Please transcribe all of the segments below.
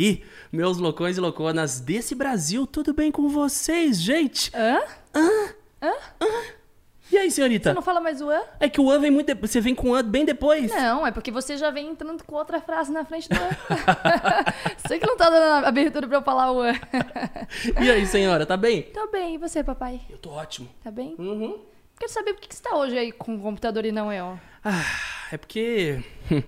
aí, meus loucões e louconas desse Brasil, tudo bem com vocês, gente? Hã? Hã? E aí, senhorita? Você não fala mais o an? É que o an vem muito depois. Você vem com o an bem depois. Não, é porque você já vem entrando com outra frase na frente do an. Sei que não tá dando abertura pra eu falar o an. E aí, senhora, tá bem? Tô bem, e você, papai? Eu tô ótimo. Tá bem? Uhum. Quero saber por que você tá hoje aí com o computador e não eu. Ah, é porque. hum.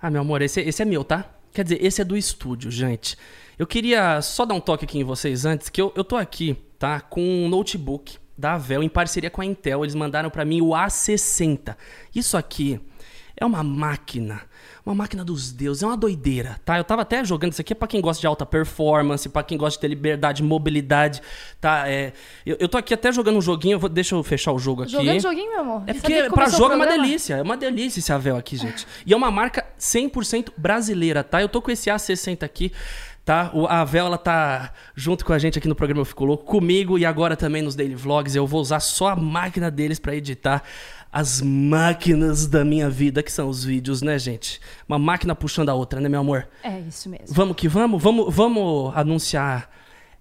Ah, meu amor, esse, esse é meu, tá? Quer dizer, esse é do estúdio, gente. Eu queria só dar um toque aqui em vocês antes, que eu, eu tô aqui, tá? Com um notebook da Avel em parceria com a Intel. Eles mandaram pra mim o A60. Isso aqui é uma máquina. Uma máquina dos deuses, é uma doideira, tá? Eu tava até jogando isso aqui é pra quem gosta de alta performance, pra quem gosta de ter liberdade, mobilidade, tá? É, eu, eu tô aqui até jogando um joguinho, eu vou- deixa eu fechar o jogo aqui. Jogando joguinho, meu amor. É porque que pra jogo é uma delícia, é uma delícia esse Avel aqui, gente. E é uma marca 100% brasileira, tá? Eu tô com esse A60 aqui, tá? O a Avel, ela tá junto com a gente aqui no programa Eu Fico Louco, comigo e agora também nos Daily Vlogs. Eu vou usar só a máquina deles pra editar as máquinas da minha vida, que são os vídeos, né, gente? Uma máquina puxando a outra, né, meu amor? É isso mesmo. Vamos que vamos? Vamos, vamos anunciar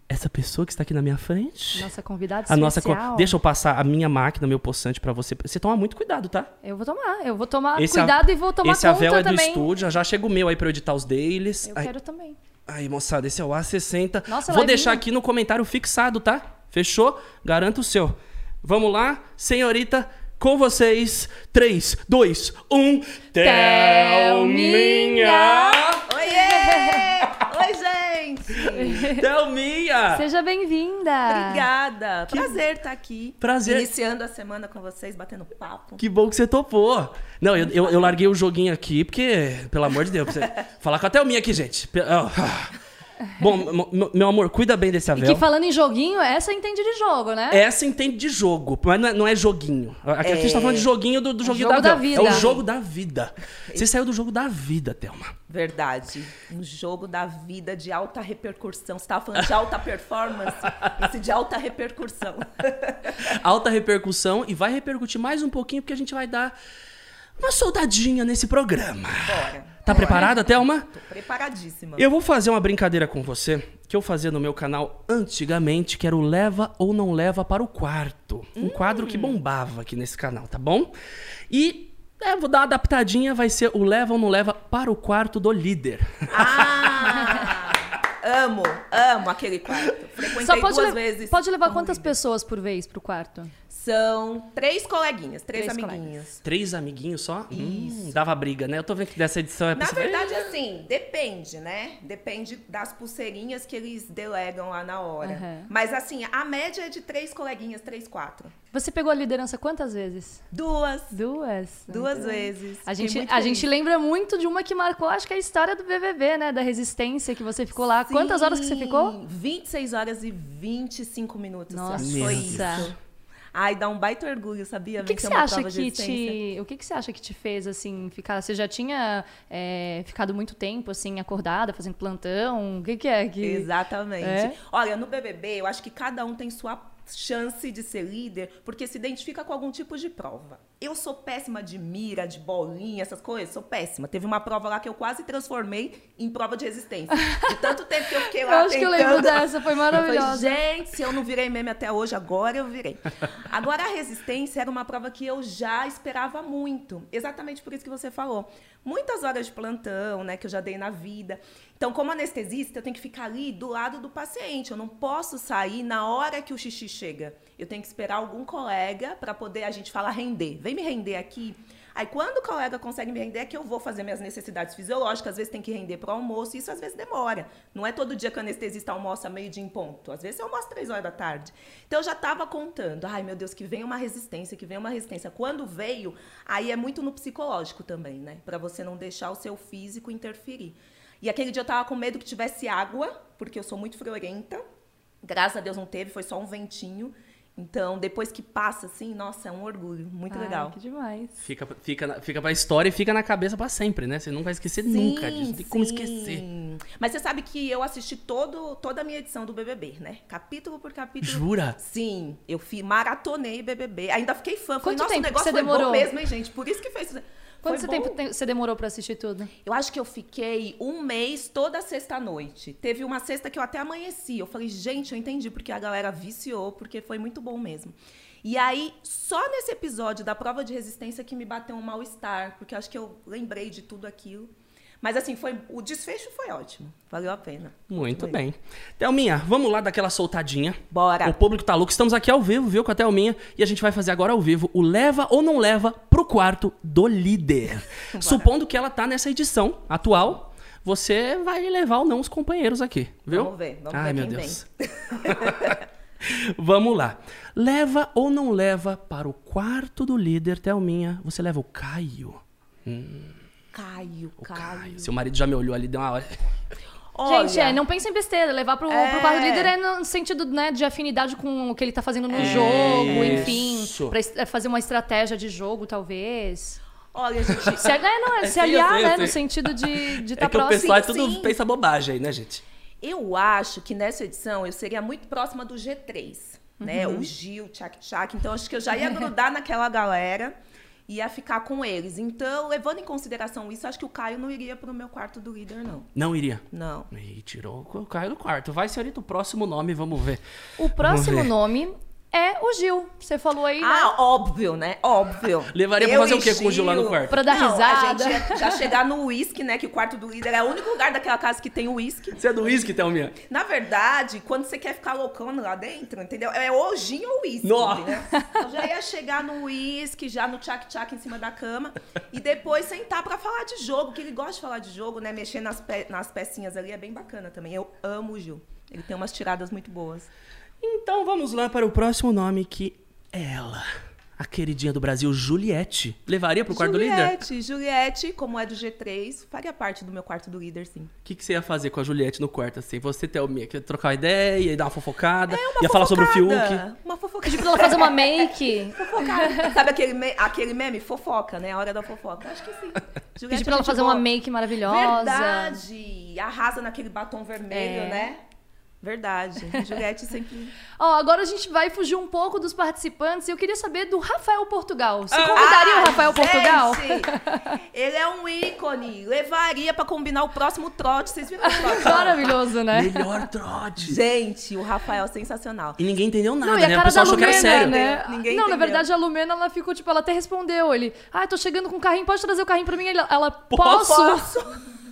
essa pessoa que está aqui na minha frente? Nossa convidada A nossa. Deixa eu passar a minha máquina, meu poçante pra você. Você toma muito cuidado, tá? Eu vou tomar, eu vou tomar Esse cuidado a- e vou tomar Esse conta Avel é do também. estúdio, já chega o meu aí eu editar os deles. Eu quero também. Aí, moçada, esse é o A60. Nossa, Vou vai deixar vir. aqui no comentário fixado, tá? Fechou? Garanto o seu. Vamos lá, senhorita, com vocês. 3, 2, 1. Thelminha! Oiê! Oi, gente! Thelminha! Seja bem-vinda. Obrigada! Prazer estar aqui. Prazer. Iniciando a semana com vocês, batendo papo. Que bom que você topou. Não, eu, eu, eu larguei o joguinho aqui porque, pelo amor de Deus, pra você falar com a Thelminha aqui, gente. Ah. Bom, meu amor, cuida bem desse E Avel. que falando em joguinho, essa entende de jogo, né? Essa entende de jogo, mas não é, não é joguinho. Aqui a gente tá falando de joguinho do, do joguinho jogo da, da vida. É o jogo da vida. Você saiu do jogo da vida, Thelma. Verdade. Um jogo da vida de alta repercussão. Você estava falando de alta performance, esse de alta repercussão. Alta repercussão e vai repercutir mais um pouquinho porque a gente vai dar uma soldadinha nesse programa. Bora. Tá preparada, Thelma? Tô preparadíssima. Eu vou fazer uma brincadeira com você que eu fazia no meu canal antigamente, que era o Leva ou Não Leva para o Quarto. Um quadro que bombava aqui nesse canal, tá bom? E é, vou dar uma adaptadinha, vai ser o Leva ou Não Leva para o Quarto do Líder. Ah! amo, amo aquele quarto. Frequentei Só pode, duas vezes. pode levar quantas líder. pessoas por vez pro quarto? São três coleguinhas, três, Três amiguinhos. Três amiguinhos só? Hum, dava briga, né? Eu tô vendo que dessa edição é Na possível- verdade, assim, depende, né? Depende das pulseirinhas que eles delegam lá na hora. Aham. Mas, assim, a média é de três coleguinhas, três, quatro. Você pegou a liderança quantas vezes? Duas. Duas. Duas bem. vezes. A gente, a feliz. gente lembra muito de uma que marcou, acho que é a história do BBB, né? Da resistência que você ficou lá. Quantas horas que você ficou? Sim, 26 horas e 25 minutos. Nossa. Foi isso. Ai, dá um baita orgulho, sabia? O que, que você acha que te, o que, que você acha que te fez assim ficar? Você já tinha é, ficado muito tempo assim acordada, fazendo plantão? O que, que é que? Exatamente. É? Olha, no BBB, eu acho que cada um tem sua chance de ser líder porque se identifica com algum tipo de prova. Eu sou péssima de mira, de bolinha, essas coisas, sou péssima. Teve uma prova lá que eu quase transformei em prova de resistência. De tanto tempo que eu fiquei Eu lá acho que eu tentando. lembro dessa, foi Eu maravilhosa. falei, gente, se eu não virei meme até hoje, agora eu virei. Agora, a resistência era uma prova que eu já esperava muito. Exatamente por isso que você falou. Muitas horas de plantão, né, que eu já dei na vida. Então, como anestesista, eu tenho que ficar ali do lado do paciente. Eu não posso sair na hora que o xixi chega. Eu tenho que esperar algum colega para poder a gente falar render. Vem me render aqui. Aí, quando o colega consegue me render, é que eu vou fazer minhas necessidades fisiológicas. Às vezes tem que render para o almoço, e isso às vezes demora. Não é todo dia que o anestesista almoça meio dia em ponto. Às vezes eu almoço três horas da tarde. Então, eu já estava contando. Ai, meu Deus, que vem uma resistência, que vem uma resistência. Quando veio, aí é muito no psicológico também, né? Para você não deixar o seu físico interferir. E aquele dia eu tava com medo que tivesse água, porque eu sou muito friorenta. Graças a Deus não teve, foi só um ventinho. Então, depois que passa, assim, nossa, é um orgulho. Muito Ai, legal. Que demais. Fica, fica, fica pra história e fica na cabeça pra sempre, né? Você não vai esquecer nunca disso. Não tem como sim. esquecer. Mas você sabe que eu assisti todo, toda a minha edição do BBB, né? Capítulo por capítulo. Jura? Sim, eu fi, maratonei BBB. Ainda fiquei fã. Falei, Quanto nossa, tempo o que negócio você foi demorou? bom mesmo, hein, gente? Por isso que fez... Quanto tempo você demorou pra assistir tudo? Eu acho que eu fiquei um mês toda sexta-noite. Teve uma sexta que eu até amanheci. Eu falei, gente, eu entendi porque a galera viciou, porque foi muito bom mesmo. E aí, só nesse episódio da prova de resistência que me bateu um mal-estar, porque acho que eu lembrei de tudo aquilo. Mas assim, foi o desfecho foi ótimo. Valeu a pena. Muito bem. Thelminha, vamos lá daquela soltadinha. Bora. O público tá louco. Estamos aqui ao vivo, viu, com a Thelminha. E a gente vai fazer agora ao vivo o leva ou não leva pro quarto do líder. Supondo que ela tá nessa edição atual, você vai levar ou não os companheiros aqui, viu? Vamos ver, vamos Ai, ver meu Deus. vamos lá. Leva ou não leva para o quarto do líder, Thelminha? Você leva o Caio. Caio, O Caio. Caio. Seu marido já me olhou ali, deu uma hora. Olha, Gente, é, não pense em besteira. Levar pro, É. pro quarto líder é no sentido né, de afinidade com o que ele tá fazendo no É. jogo, enfim. Isso. Pra é, fazer uma estratégia de jogo, talvez. Olha, gente, Se, é, não, é É, se aliar, eu né? No sentido de de É tá que o próximo. pessoal é tudo sim. pensa bobagem aí, né, gente? Eu acho que nessa edição eu seria muito próxima do G3, né? Uhum. O Gil, Tchak Tchak. Então acho que eu já ia grudar naquela galera ia ficar com eles. Então, levando em consideração isso, acho que o Caio não iria pro meu quarto do líder, não. Não iria. Não. Ih, tirou o Caio do quarto. Vai, senhorita, o próximo nome, vamos ver. O próximo ver. nome é o Gil. Você falou aí, né? Ah, óbvio, né? Óbvio. Levaria pra Eu fazer o quê com o Gil lá no quarto? Pra dar Não, risada. A gente ia já chegar no uísque, né? Que o quarto do líder é o único lugar daquela casa que tem uísque. Você é do uísque, Thelminha? Na verdade, quando você quer ficar loucão lá dentro, entendeu? É ou gin ou uísque, Nossa. entendeu? Eu já ia chegar no uísque, já no tchac-tchac em cima da cama, e depois sentar pra falar de jogo, que ele gosta de falar de jogo, né? Mexer nas, pe- nas pecinhas ali é bem bacana também. Eu amo o Gil. Ele tem umas tiradas muito boas. Então vamos lá para o próximo nome, que é ela. A queridinha do Brasil, Juliette. Levaria pro quarto do líder? Juliette, Juliette, como é do G3, faria parte do meu quarto do líder, sim. O que, que você ia fazer com a Juliette no quarto, assim? Você, Thelminha, ia trocar uma ideia, ia dar uma fofocada, É uma ia falar sobre o Fiuk. fofocada, Uma fofoca. Pedir pra ela fazer uma make. Fofocada. Sabe aquele, me- aquele meme? Fofoca, né? A hora da fofoca. Acho que sim. Juliette Pedir pra ela gente fazer boa. uma make maravilhosa. Verdade. Arrasa naquele batom vermelho, É. né? Verdade. Juliette sempre. Ó, agora a gente vai fugir um pouco dos participantes. Eu queria saber do Rafael Portugal. Você Ah, convidaria o Ai, Rafael Portugal? gente, Ele é um ícone. Levaria pra combinar o próximo trote. Vocês viram o trote? Maravilhoso, né? Melhor trote. Gente, o Rafael é sensacional. E ninguém entendeu nada, Não, e a né? O cara da pessoal achou que era Lumena, sério. né? Ninguém não, na entendeu. verdade, a Lumena, ela ficou, tipo, ela até respondeu. Ele, ah, tô chegando com o carrinho, pode trazer o carrinho pra mim? Ela, ela, posso? Posso?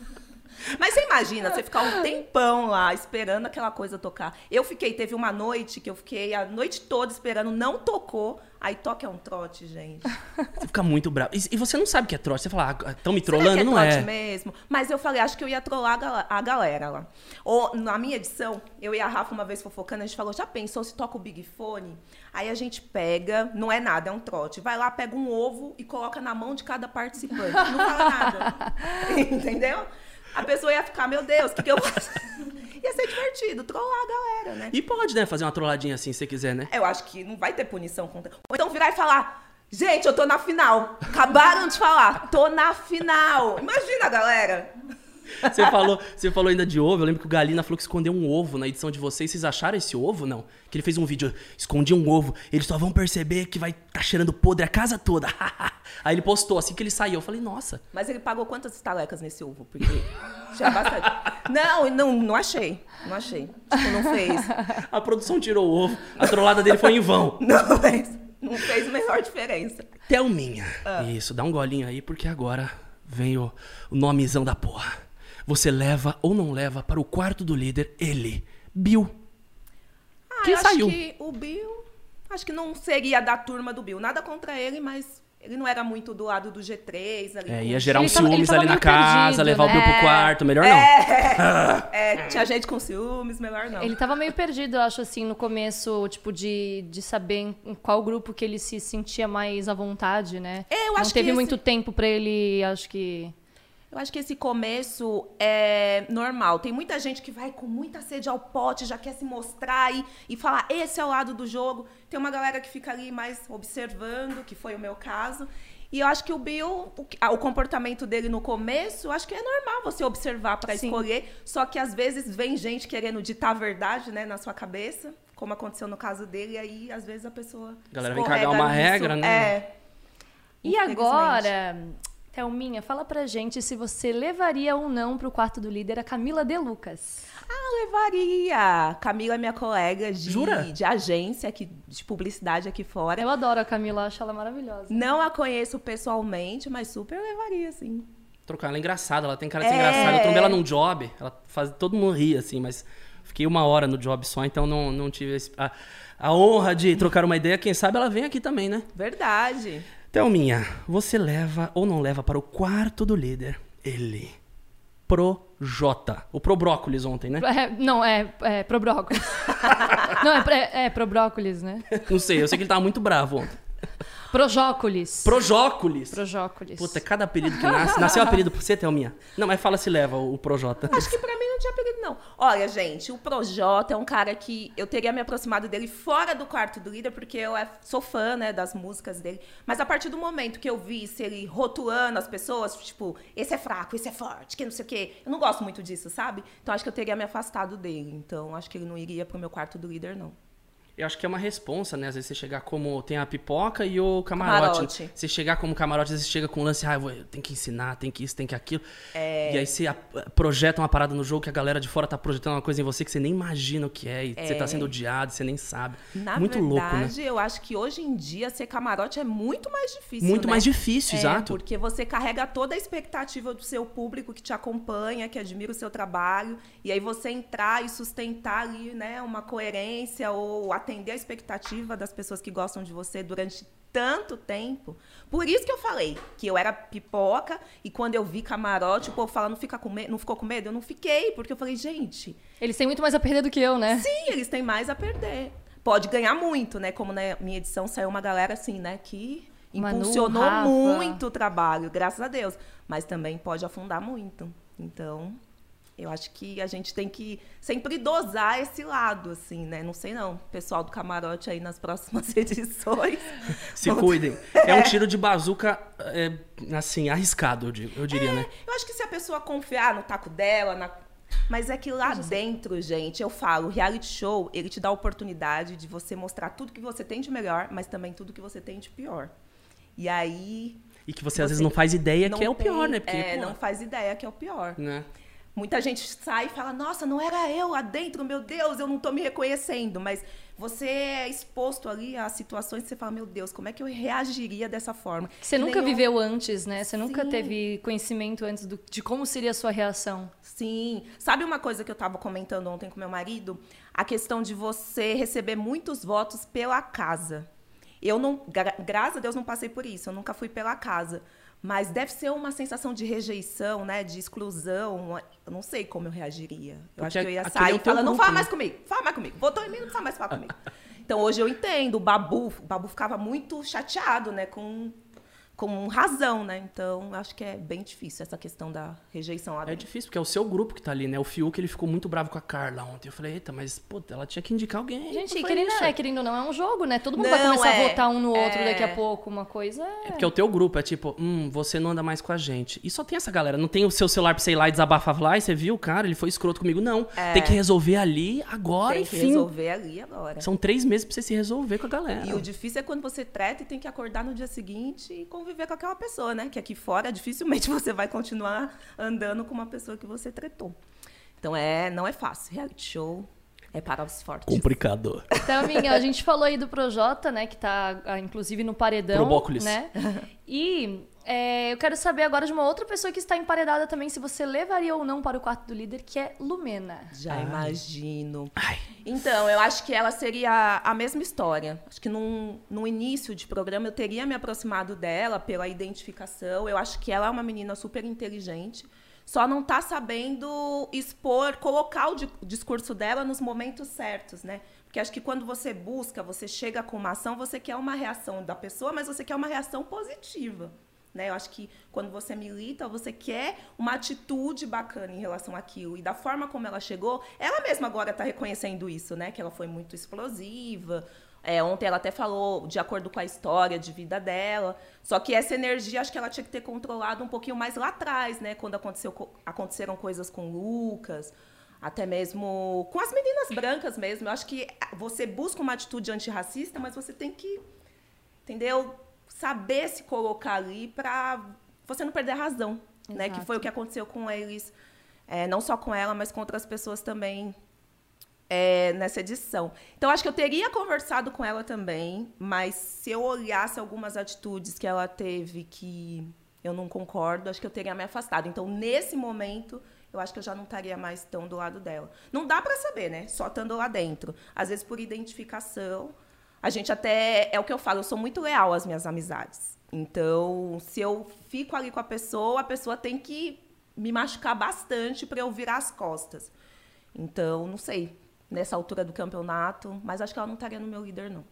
Mas você imagina, você ficar um tempão lá esperando aquela coisa tocar. Eu fiquei, teve uma noite que eu fiquei a noite toda esperando, não tocou. Aí toca é um trote, gente. Você fica muito bravo. E, e você não sabe que é trote. Você fala, ah, estão me Será trollando? é não trote é. mesmo? Mas eu falei, acho que eu ia trollar a gal- a galera lá. Ou, na minha edição, eu e a Rafa uma vez fofocando, a gente falou, já pensou se toca o Big Fone? Aí a gente pega, não é nada, é um trote. Vai lá, pega um ovo e coloca na mão de cada participante. Não fala nada. Entendeu? A pessoa ia ficar, meu Deus, o que, que eu faço? ia ser divertido, trollar a galera, né? E pode, né, fazer uma trolladinha assim, se você quiser, né? Eu acho que não vai ter punição contra. Ou então virar e falar. Gente, eu tô na final. Acabaram de falar. Tô na final. Imagina, galera. Você falou, você falou ainda de ovo. Eu lembro que o Galina falou que escondeu um ovo na edição de vocês. Vocês acharam esse ovo? Não. Que ele fez um vídeo, escondi um ovo. Eles só vão perceber que vai tá cheirando podre a casa toda. Aí ele postou assim que ele saiu. Eu falei, nossa. Mas ele pagou quantas estalecas nesse ovo? Porque tinha bastante. Não, não, não achei. Não achei. Tipo, não fez. A produção tirou o ovo. A trollada dele foi em vão. Não fez. Não fez a menor diferença. Thelminha. Ah. Isso, dá um golinho aí, porque agora vem o, o nomezão da porra. Você leva ou não leva para o quarto do líder ele, Bill. Ah, Que eu saiu. acho que o Bill. Acho que não seria da turma do Bill. Nada contra ele, mas ele não era muito do lado do G3 ali. É, ia gerar um Ele tava- ciúmes tava ali na casa, perdido, levar o Bill pro né? quarto. Melhor não. É, é, tinha gente com ciúmes, melhor não. Ele tava meio perdido, eu acho, assim, no começo, tipo, de, de saber em qual grupo que ele se sentia mais à vontade, né? É, eu Não acho teve que muito esse- tempo pra ele, acho que... Eu acho que esse começo é normal. Tem muita gente que vai com muita sede ao pote, já quer se mostrar e, e falar, esse é o lado do jogo. Tem uma galera que fica ali mais observando, que foi o meu caso. E eu acho que o Bill, o, o comportamento dele no começo, eu acho que é normal você observar para escolher. Só que às vezes vem gente querendo ditar a verdade, né, na sua cabeça, como aconteceu no caso dele, e aí às vezes a pessoa. A galera vem cagar uma nisso. regra, né? É. E agora, Thelminha, fala pra gente se você levaria ou não pro quarto do líder a Camila De Lucas. Ah, levaria. Camila é minha colega de, Jura? de agência, aqui, de publicidade aqui fora. Eu adoro a Camila, acho ela maravilhosa. Não a conheço pessoalmente, mas super levaria, sim. Trocar, ela é engraçada, ela tem cara de ser É. engraçada. Eu tomei ela num job, ela faz todo mundo rir, assim, mas fiquei uma hora no job só, então não, não tive a, a honra de trocar uma ideia. Quem sabe ela vem aqui também, né? Verdade. Thelminha, você leva ou não leva para o quarto do líder ele, Projota. O Pro Brócolis ontem, né? É, não, é, é pro brócolis. não, é, é, é pro brócolis, né? Não sei, eu sei que ele tava muito bravo ontem. Projócolis. Projócolis. Projócolis. Puta, cada apelido que nasce. Nasceu apelido pra você, Thelminha? Não, mas fala se leva o Projota. Acho que pra mim não tinha apelido, não. Olha, gente, o Projota é um cara que eu teria me aproximado dele fora do quarto do líder, porque eu é- sou fã, né, das músicas dele. Mas a partir do momento que eu vi se ele rotulando as pessoas, tipo, esse é fraco, esse é forte, que não sei o quê. Eu não gosto muito disso, sabe? Então acho que eu teria me afastado dele. Então acho que ele não iria pro meu quarto do líder, não. Eu acho que é uma responsa, né? Às vezes você chegar como. Tem a pipoca e o camarote. Camarote. Você chegar como camarote, às vezes você chega com um lance, ah, eu tenho que ensinar, tem que isso, tem que aquilo. E aí você a- projeta uma parada no jogo que a galera de fora tá projetando uma coisa em você que você nem imagina o que é. E você tá sendo odiado, você nem sabe. Na muito louco, né? verdade, eu acho que hoje em dia ser camarote é muito mais difícil. Muito né? mais difícil, É, exato. Porque você carrega toda a expectativa do seu público que te acompanha, que admira o seu trabalho, e aí você entrar e sustentar ali, né, uma coerência ou atender a expectativa das pessoas que gostam de você durante tanto tempo. Por isso que eu falei que eu era pipoca e quando eu vi camarote, o povo fala, não, fica com não ficou com medo? Eu não fiquei, porque eu falei, gente, Eles têm muito mais a perder do que eu, né? Sim, eles têm mais a perder. Pode ganhar muito, né? Como na minha edição saiu uma galera assim, né? Que Manu, impulsionou Rafa. muito o trabalho, graças a Deus. Mas também pode afundar muito. Então, eu acho que a gente tem que sempre dosar esse lado, assim, né? Não sei não. Pessoal do camarote aí nas próximas edições. Se cuidem. É um tiro de bazuca, é, assim, arriscado, eu, digo- eu diria, né? Eu acho que se a pessoa confiar no taco dela, na- mas é que lá dentro, gente, eu falo, o reality show, ele te dá a oportunidade de você mostrar tudo que você tem de melhor, mas também tudo que você tem de pior. E aí. E que você às você vezes não faz ideia não que é o pior, tem- né? Porque, é, pô, não faz ideia que é o pior. né? Muita gente sai e fala, nossa, não era eu lá dentro, meu Deus, eu não tô me reconhecendo. Mas você é exposto ali a situações que você fala, meu Deus, como é que eu reagiria dessa forma? Você Que nunca eu- viveu antes, né? Você nunca Sim. teve conhecimento antes do- de como seria a sua reação. Sim. Sabe uma coisa que eu estava comentando ontem com meu marido? A questão de você receber muitos votos pela casa. Eu não, gra- graças a Deus, não passei por isso. Eu nunca fui pela casa. Mas deve ser uma sensação de rejeição, né? De exclusão. Eu não sei como eu reagiria. Eu acho Porque que eu ia é sair e falar, não fala né? mais comigo, fala mais comigo. Votou em mim, não fala mais falar comigo. Então hoje eu entendo. O Babu, o Babu ficava muito chateado, né? Com, com razão, né? Então acho que é bem difícil essa questão da rejeição lá É dentro. difícil, porque é o seu grupo que tá ali, né? O Fiuk, ele ficou muito bravo com a Carla ontem. Eu falei, eita, mas, pô, ela tinha que indicar alguém. Gente, querendo, isso. é, querendo ou não, é um jogo, né? Todo mundo vai Não, começar a é. votar um no outro É. daqui a pouco. Uma coisa É é... porque o teu grupo é tipo, hum, você não anda mais com a gente. E só tem essa galera. Não tem o seu celular pra você ir lá e desabafar e você viu, cara, ele foi escroto comigo. Não. Tem que resolver ali, agora, É. Tem que enfim. resolver ali agora. São três meses pra você se resolver com a galera. E o difícil é quando você treta e tem que acordar no dia seguinte e conviver com aquela pessoa, né? Que aqui fora dificilmente você vai continuar andando com uma pessoa que você tretou. Então é, não é fácil. Reality show é para os fortes. Complicado. Então, minha, a gente falou aí do Projota, né? Que tá, ah, inclusive, no paredão. Probóculis. Né? E é, eu quero saber agora de uma outra pessoa que está emparedada também, se você levaria ou não para o quarto do líder, que é Lumena. Já imagino. Ai. Então, eu acho que ela seria a mesma história. Acho que num, no início de programa eu teria me aproximado dela pela identificação. Eu acho que ela é uma menina super inteligente. Só não tá sabendo expor, colocar o di- discurso dela nos momentos certos, né? Porque acho que quando você busca, você chega com uma ação, você quer uma reação da pessoa, mas você quer uma reação positiva. Né? Eu acho que quando você milita, você quer uma atitude bacana em relação àquilo. E da forma como ela chegou, ela mesma agora está reconhecendo isso, né? Que ela foi muito explosiva. É, ontem ela até falou de acordo com a história de vida dela. Só que essa energia, acho que ela tinha que ter controlado um pouquinho mais lá atrás, né? Quando aconteceu, co- aconteceram coisas com o Lucas, até mesmo com as meninas brancas mesmo. Eu acho que você busca uma atitude antirracista, mas você tem que entendeu? Saber se colocar ali para você não perder a razão, né? Que Exato. foi o que aconteceu com eles, é, não só com ela, mas com outras pessoas também é, nessa edição. Então, acho que eu teria conversado com ela também, mas se eu olhasse algumas atitudes que ela teve que eu não concordo, acho que eu teria me afastado. Então, nesse momento, eu acho que eu já não estaria mais tão do lado dela. Não dá para saber, né? Só estando lá dentro. Às vezes, por identificação, a gente até. É o que eu falo, eu sou muito leal às minhas amizades. Então, se eu fico ali com a pessoa, a pessoa tem que me machucar bastante para eu virar as costas. Então, não sei, nessa altura do campeonato, mas acho que ela não estaria no meu líder, não.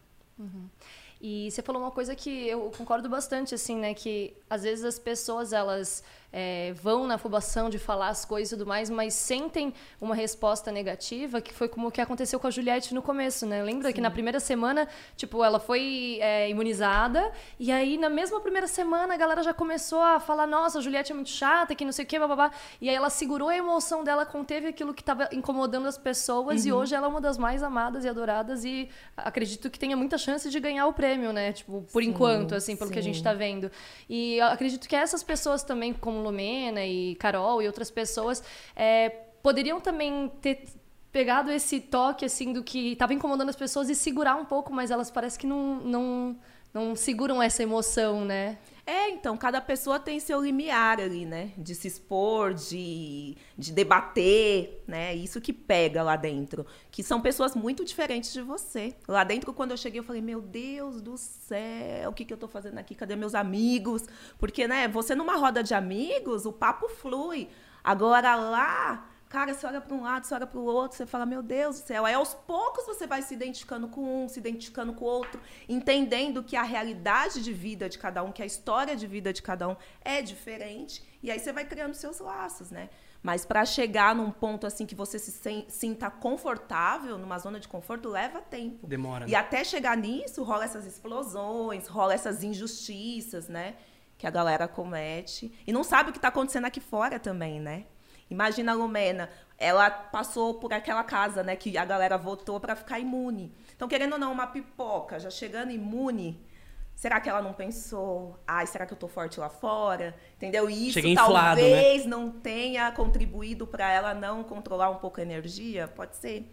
E você falou uma coisa que eu concordo bastante, assim, né? Que às vezes as pessoas, elas é, vão na afobação de falar as coisas e tudo mais, mas sentem uma resposta negativa, que foi como o que aconteceu com a Juliette no começo, né? Lembra que na primeira semana, tipo, ela foi é, imunizada, e aí na mesma primeira semana a galera já começou a falar, nossa, a Juliette é muito chata, que não sei o quê, babá. E aí ela segurou a emoção dela, conteve aquilo que estava incomodando as pessoas, e hoje ela é uma das mais amadas e adoradas, e acredito que tenha muita chance de ganhar o prêmio, né? Tipo, por Sim, enquanto, assim, pelo que a gente sim. tá vendo. E acredito que essas pessoas também, como Lumena e Carol e outras pessoas, é, poderiam também ter pegado esse toque, assim, do que estava incomodando as pessoas e segurar um pouco, mas elas parece que não, não, não seguram essa emoção, né? É, então, cada pessoa tem seu limiar ali, né? De se expor, de, de debater, né? Isso que pega lá dentro. Que são pessoas muito diferentes de você. Lá dentro, quando eu cheguei, eu falei, meu Deus do céu, o que, que eu tô fazendo aqui? Cadê meus amigos? Porque, né, você numa roda de amigos, o papo flui. Agora lá, cara, você olha para um lado, você olha para o outro, você fala, meu Deus do céu. Aí aos poucos você vai se identificando com um, se identificando com o outro, entendendo que a realidade de vida de cada um, que a história de vida de cada um é diferente. E aí você vai criando seus laços, né? Mas para chegar num ponto assim que você se sinta confortável, numa zona de conforto, leva tempo. Demora, E né? até chegar nisso, rola essas explosões, rola essas injustiças, né? Que a galera comete. E não sabe o que está acontecendo aqui fora também, né? Imagina a Lumena, ela passou por aquela casa, né? Que a galera votou para ficar imune. Então, querendo ou não, uma pipoca, já chegando imune, será que ela não pensou? Ai, será que eu tô forte lá fora? Entendeu? E isso inflado, né? talvez não tenha contribuído para ela não controlar um pouco a energia? Pode ser.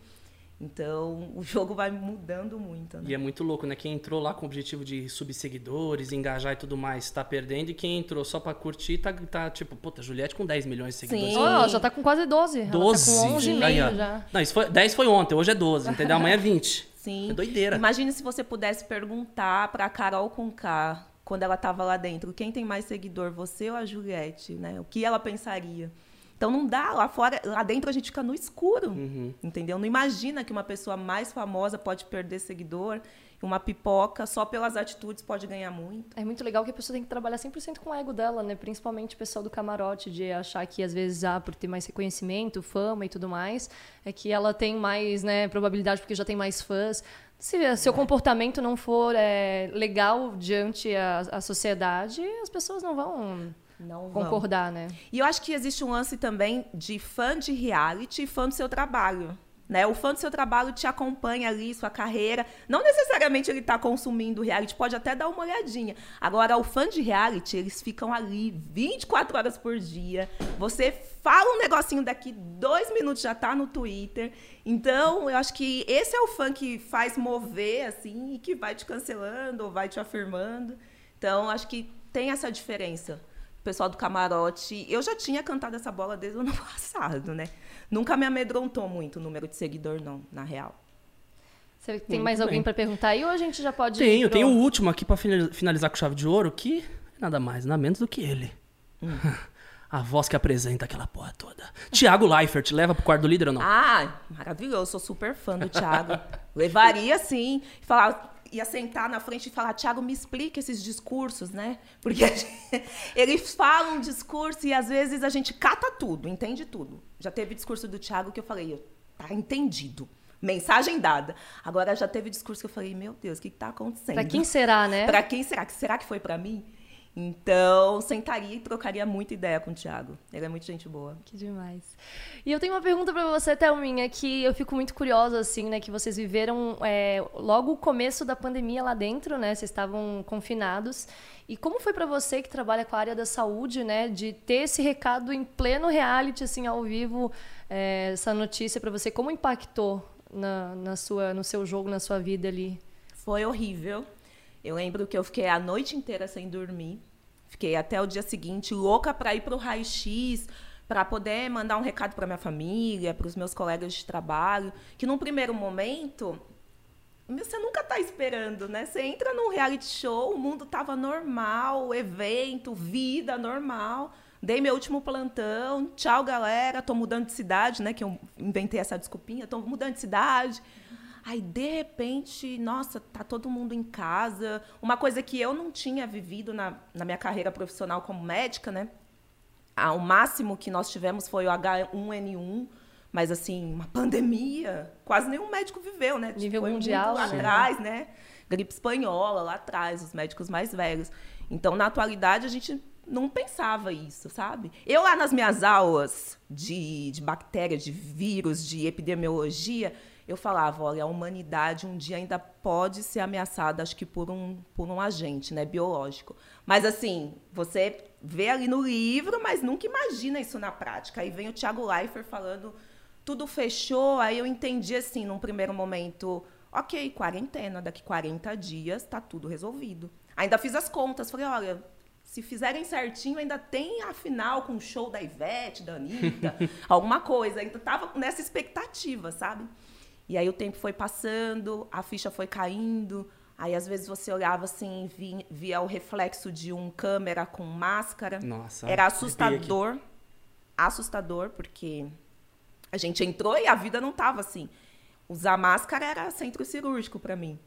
Então, o jogo vai mudando muito, né? E é muito louco, né? Quem entrou lá com o objetivo de subir seguidores, engajar e tudo mais, tá perdendo. E quem entrou só pra curtir, tá, tá tipo, puta, Juliette com 10 milhões de seguidores. Sim. Oh, ela já tá com quase 12. Ela 12. tá com 11 e Aí, já. Não, isso foi, 10 foi ontem, hoje é 12, entendeu? Amanhã é 20. Sim. É doideira. Imagine se você pudesse perguntar pra Carol com K, quando ela estava lá dentro, quem tem mais seguidor, você ou a Juliette, né? O que ela pensaria? Então não dá, lá fora, lá dentro a gente fica no escuro, Uhum. entendeu? Não imagina que uma pessoa mais famosa pode perder seguidor, uma pipoca só pelas atitudes pode ganhar muito. É muito legal que a pessoa tem que trabalhar 100% com o ego dela, né? Principalmente o pessoal do camarote, de achar que às vezes, ah, por ter mais reconhecimento, fama e tudo mais, é que ela tem mais, né, probabilidade porque já tem mais fãs. Se seu comportamento não for é, legal diante a, a sociedade, as pessoas não vão Não vão. concordar, né? E eu acho que existe um lance também de fã de reality e fã do seu trabalho. Né? O fã do seu trabalho te acompanha ali, sua carreira. Não necessariamente ele está consumindo reality, pode até dar uma olhadinha. Agora, o fã de reality, eles ficam ali 24 horas por dia. Você fala um negocinho daqui, dois minutos já tá no Twitter. Então, eu acho que esse é o fã que faz mover, assim, e que vai te cancelando ou vai te afirmando. Então, acho que tem essa diferença pessoal do camarote. Eu já tinha cantado essa bola desde o ano passado, né? Nunca me amedrontou muito o número de seguidor, não, na real. Você tem Muito mais alguém bem. para perguntar aí ou a gente já pode ir Tenho, pro- tenho o último aqui pra finali- finalizar com chave de ouro, que é nada mais, nada menos do que ele. A voz que apresenta aquela porra toda. Tiago Leifert, leva pro quarto do líder ou não? Ah, maravilhoso, sou super fã do Thiago. Levaria sim. Falar, ia sentar na frente e falar, Thiago, me explica esses discursos, né? Porque gente- eles falam um discurso e às vezes a gente cata tudo, entende tudo. Já teve discurso do Thiago que eu falei, tá entendido. Mensagem dada. Agora já teve discurso que eu falei, meu Deus, o que, que tá acontecendo? Pra quem será, né? Pra quem será? que Será que foi pra mim? Então, sentaria e trocaria muita ideia com o Thiago. Ele é muito gente boa. Que demais. E eu tenho uma pergunta para você, Thelminha, que eu fico muito curiosa, assim, né? Que vocês viveram é, logo o começo da pandemia lá dentro, né? Vocês estavam confinados. E como foi para você que trabalha com a área da saúde, né? De ter esse recado em pleno reality, assim, ao vivo, é, essa notícia para você, como impactou na, na sua, no seu jogo, na sua vida ali? Foi horrível. Eu lembro que eu fiquei a noite inteira sem dormir. Fiquei até o dia seguinte louca para ir para o raio-x, para poder mandar um recado para minha família, para os meus colegas de trabalho, que num primeiro momento você nunca está esperando, né? Você entra num reality show, o mundo tava normal, evento, vida normal. Dei meu último plantão, tchau galera, tô mudando de cidade, né? Que eu inventei essa desculpinha, tô mudando de cidade. Aí, de repente, nossa, tá todo mundo em casa. Uma coisa que eu não tinha vivido na, na minha carreira profissional como médica, né? Ah, o máximo que nós tivemos foi o H1N1, mas assim, uma pandemia. Quase nenhum médico viveu, né? Nível foi mundial. Lá atrás, né? Gripe espanhola, lá atrás, os médicos mais velhos. Então, na atualidade, a gente não pensava isso, sabe? Eu lá nas minhas aulas de, de bactéria, de vírus, de epidemiologia, eu falava, olha, a humanidade um dia ainda pode ser ameaçada, acho que por um, por um agente, né, biológico. Mas assim, você vê ali no livro, mas nunca imagina isso na prática. Aí vem o Thiago Leifert falando, tudo fechou, aí eu entendi assim, num primeiro momento, ok, quarentena, daqui 40 dias tá tudo resolvido. Ainda fiz as contas, falei, olha, se fizerem certinho, ainda tem a final com o show da Ivete, da Anitta, alguma coisa. Ainda tava nessa expectativa, sabe? E aí o tempo foi passando, a ficha foi caindo. Aí às vezes você olhava assim, via, via o reflexo de um câmera com máscara. Nossa. Era assustador. Assustador, porque a gente entrou e a vida não tava assim. Usar máscara era centro cirúrgico para mim.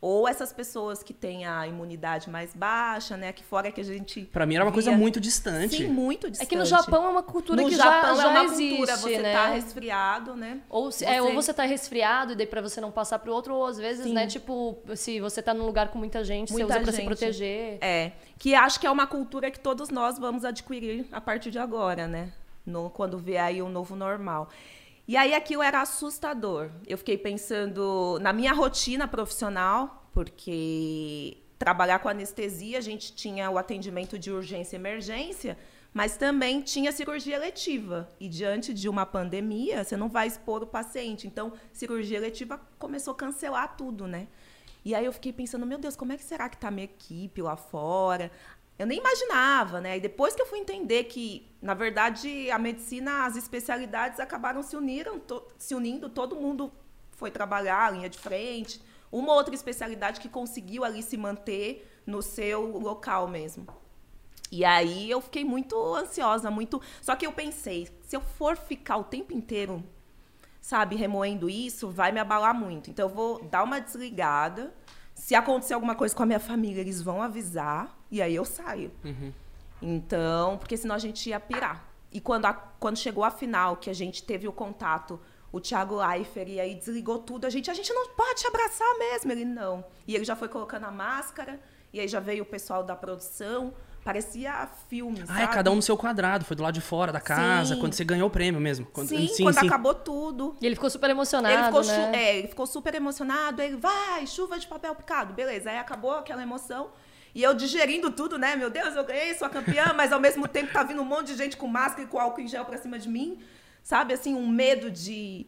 Ou essas pessoas que têm a imunidade mais baixa, né? Que fora que a gente. Pra mim era uma via... coisa muito distante. Sim, muito distante. É que no Japão é uma cultura no que Japão já, é já uma existe, cultura. Você né? tá resfriado, né? Ou, se, você... É, ou você tá resfriado e daí pra você não passar pro outro, ou às vezes, Sim. né? Tipo, se você tá num lugar com muita gente, muita você usa gente. pra se proteger. É. Que acho que é uma cultura que todos nós vamos adquirir a partir de agora, né? No, quando vier aí o novo normal. E aí aquilo era assustador. Eu fiquei pensando na minha rotina profissional, porque trabalhar com anestesia, a gente tinha o atendimento de urgência e emergência, mas também tinha cirurgia eletiva. E diante de uma pandemia, você não vai expor o paciente. Então, cirurgia eletiva começou a cancelar tudo, né? E aí eu fiquei pensando, meu Deus, como é que será que tá a minha equipe lá fora? Eu nem imaginava, né? E depois que eu fui entender que, na verdade, a medicina, as especialidades acabaram se uniram, se unindo, todo mundo foi trabalhar, linha de frente. Uma outra especialidade que conseguiu ali se manter no seu local mesmo. E aí eu fiquei muito ansiosa, muito. Só que eu pensei, se eu for ficar o tempo inteiro, sabe, remoendo isso, vai me abalar muito. Então eu vou dar uma desligada se acontecer alguma coisa com a minha família, eles vão avisar e aí eu saio. Uhum. Então, porque senão a gente ia pirar. E quando, a, quando chegou a final, que a gente teve o contato, o Thiago Leifert, e aí desligou tudo, a gente, a gente não pode te abraçar mesmo. Ele, não. E ele já foi colocando a máscara, e aí já veio o pessoal da produção. Parecia filme, ah, sabe? é cada um no seu quadrado, foi do lado de fora da casa, Sim. quando você ganhou o prêmio mesmo. Quando, sim, sim, quando sim. acabou tudo. E ele ficou super emocionado, ele ficou, né? É, ele ficou super emocionado, ele, vai, chuva de papel picado, beleza. Aí acabou aquela emoção. E eu digerindo tudo, né? Meu Deus, eu ganhei, sou a campeã, mas ao mesmo tempo tá vindo um monte de gente com máscara e com álcool em gel pra cima de mim. Sabe, assim, um medo de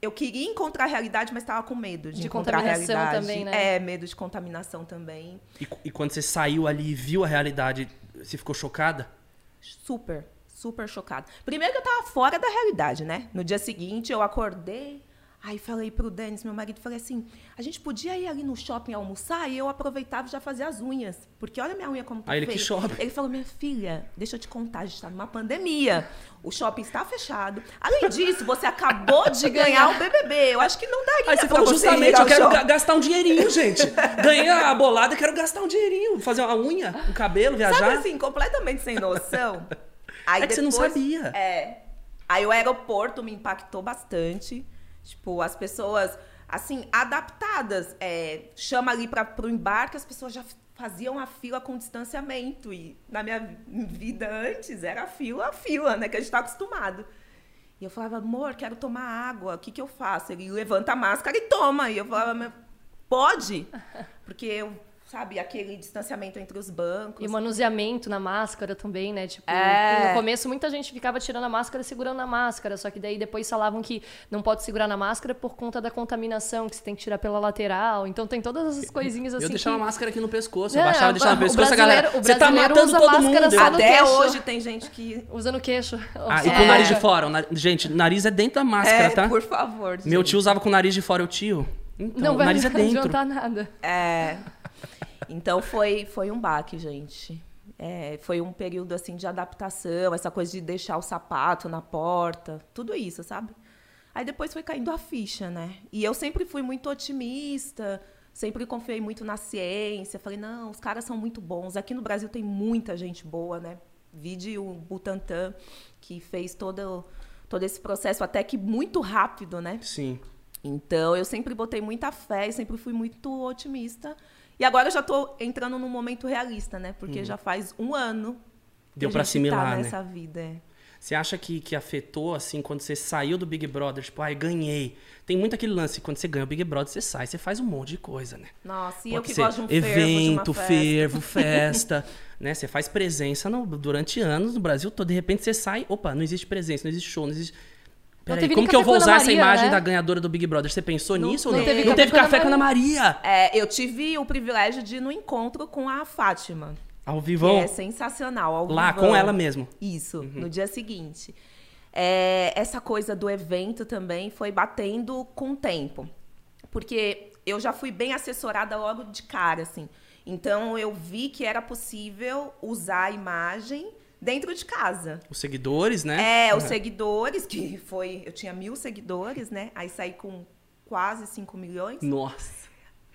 eu queria encontrar a realidade, mas estava com medo de, de encontrar a realidade. também, né? É, medo de contaminação também. E, e, quando você saiu ali e viu a realidade, você ficou chocada? Super, super chocada. Primeiro que eu estava fora da realidade, né? No dia seguinte eu acordei, Aí falei pro Denis, meu marido, falei assim: a gente podia ir ali no shopping almoçar e eu aproveitava e já fazia as unhas. Porque olha minha unha como tá Aí ele que shopping. Ele falou: minha filha, deixa eu te contar, a gente tá numa pandemia. O shopping está fechado. Além disso, você acabou de ganhar o BBB. Eu acho que não daria. Aí você falou justamente: eu quero shopping. gastar um dinheirinho, gente. Ganhei a bolada, quero gastar um dinheirinho. Fazer uma unha, um cabelo, viajar. Sabe assim, completamente sem noção. Aí é que depois, você não sabia. É. Aí o aeroporto me impactou bastante. Tipo, as pessoas assim, adaptadas. É, chama ali para o embarque, as pessoas já faziam a fila com distanciamento. E na minha vida antes era fila, fila, né? Que a gente está acostumado. E eu falava, amor, quero tomar água, o que, que eu faço? Ele levanta a máscara e toma. E eu falava, pode? Porque eu sabe, aquele distanciamento entre os bancos. E o manuseamento na máscara também, né? Tipo, é... no começo muita gente ficava tirando a máscara segurando a máscara, só que daí depois falavam que não pode segurar na máscara por conta da contaminação, que você tem que tirar pela lateral. Então tem todas essas coisinhas assim. Eu deixava que... a máscara aqui no pescoço, eu baixava, deixava no pescoço, a galera. Você tá matando todo mundo. Até hoje tem gente que. Usa no queixo. Ah, e com o nariz de fora. Gente, nariz é dentro da máscara, é, tá? Por favor. Gente. Meu tio usava com o nariz de fora, o tio. Então, não o nariz vai é dentro. Não adiantar nada. É. Então foi, foi um baque, gente. É, foi um período assim de adaptação, essa coisa de deixar o sapato na porta, tudo isso, sabe? Aí depois foi caindo a ficha, né? E eu sempre fui muito otimista, sempre confiei muito na ciência. Falei, não, os caras são muito bons. Aqui no Brasil tem muita gente boa, né? Vide o Butantan, que fez todo, todo esse processo até que muito rápido, né? Sim. Então, eu sempre botei muita fé e sempre fui muito otimista. E agora eu já estou entrando num momento realista, né? Porque uhum. já faz um ano Deu para assimilar, tá né? nessa vida. É. Você acha que, que afetou, assim, quando você saiu do Big Brother? Tipo, ai, ganhei. Tem muito aquele lance, quando você ganha o Big Brother, você sai, você faz um monte de coisa, né? Nossa, e Pode eu que ser gosto de um evento, fervo, fervo, festa, né? Você faz presença no, durante anos no Brasil todo. De repente você sai, opa, não existe presença, não existe show, não existe... Peraí, como que eu vou usar Maria, essa imagem né? da ganhadora do Big Brother? Você pensou não, nisso não ou não? Teve não teve café com a Ana Maria. É, eu tive o privilégio de ir no encontro com a Fátima. Ao vivo? é sensacional, ao Lá, vivão. com ela mesmo. Isso, uhum. no dia seguinte. É, essa coisa do evento também foi batendo com o tempo. Porque eu já fui bem assessorada logo de cara, assim. Então, eu vi que era possível usar a imagem dentro de casa. Os seguidores, né? É, os seguidores, que foi. Eu tinha mil seguidores, né? Aí saí com quase 5 milhões. Nossa.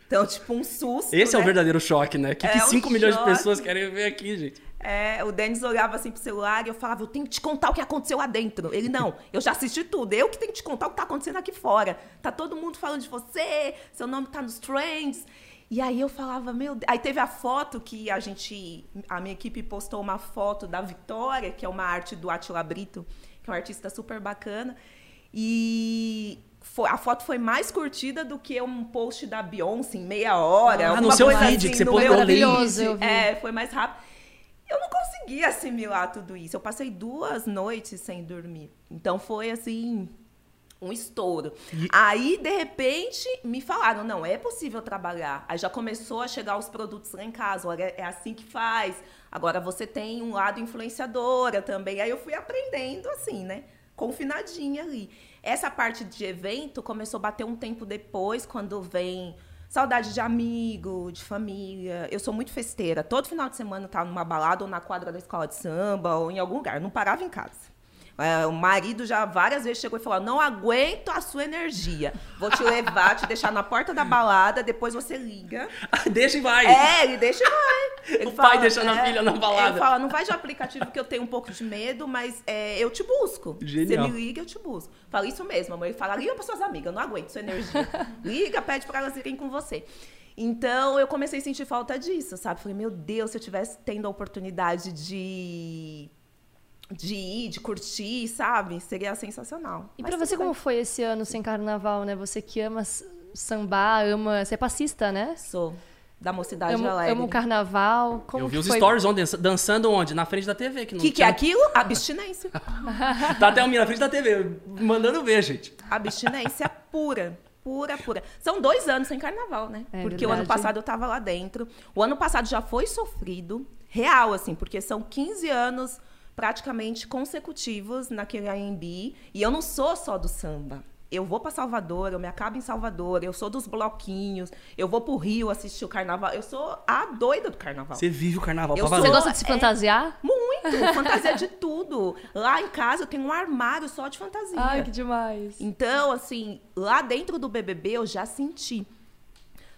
Então, tipo, um susto. Esse né? é o verdadeiro choque, né? Que, é que 5 um milhões choque. de pessoas querem ver aqui, gente? É, o Denis olhava assim pro celular e eu falava, eu tenho que te contar o que aconteceu lá dentro. Ele, não, eu já assisti tudo, eu que tenho que te contar o que tá acontecendo aqui fora. Tá todo mundo falando de você, seu nome tá nos trends. E aí eu falava, meu Deus. Aí teve a foto que a gente. A minha equipe postou uma foto da Vitória, que é uma arte do Atila Brito, que é um artista super bacana. E foi, a foto foi mais curtida do que um post da Beyoncé em meia hora. Ah, no seu coisa feed, assim, que você no postou meu maravilhoso, feed. eu vi. É, foi mais rápido. Eu não consegui assimilar tudo isso. Eu passei duas noites sem dormir. Então foi assim um estouro. E- Aí, de repente, me falaram, não, é possível trabalhar. Aí já começou a chegar os produtos lá em casa, olha, é assim que faz. Agora você tem um lado influenciadora também. Aí eu fui aprendendo assim, né? Confinadinha ali. Essa parte de evento começou a bater um tempo depois, quando vem saudade de amigo, de família. Eu sou muito festeira. Todo final de semana eu tava numa balada ou na quadra da escola de samba ou em algum lugar. Eu não parava em casa. É, o marido já várias vezes chegou e falou: Não aguento a sua energia. Vou te levar, te deixar na porta da balada, depois você liga. Deixa e vai. É, ele deixa e vai. Ele O pai deixando a filha na balada. Ele fala: Não vai de aplicativo que eu tenho um pouco de medo, mas é, eu te busco. Genial. Você me liga, eu te busco. Fala isso mesmo, amor. Ele fala: Liga para suas amigas, eu não aguento sua energia. liga, pede para elas irem com você. Então eu comecei a sentir falta disso, sabe? Falei, meu Deus, se eu tivesse tendo a oportunidade de de ir, de curtir, sabe? Seria sensacional. E tudo você, como foi esse ano sem carnaval, né? Você que ama sambar, ama. Você é passista, né? Sou da mocidade Ama, alegre. ama o carnaval. Como eu vi os foi? stories ontem, dança- dançando onde? Na frente da TV. Que O não que, que é tinha- aquilo? Abstinência. Tá até o minha na frente da TV, mandando ver, gente. Abstinência pura. Pura, pura. São dois anos sem carnaval, né? É porque o ano verdade. passado eu tava lá dentro. O ano passado já foi sofrido, real, assim, porque são 15 anos praticamente consecutivos naquele AMB. E eu não sou só do samba. Eu vou para Salvador, eu me acabo em Salvador, eu sou dos bloquinhos, eu vou pro Rio assistir o carnaval. Eu sou a doida do carnaval. Você vive o carnaval Eu pra sou- Você gosta de se fantasiar? Muito! fantasia de tudo. Lá em casa eu tenho um armário só de fantasia. Ai, que demais. Então, assim, lá dentro do BBB eu já senti.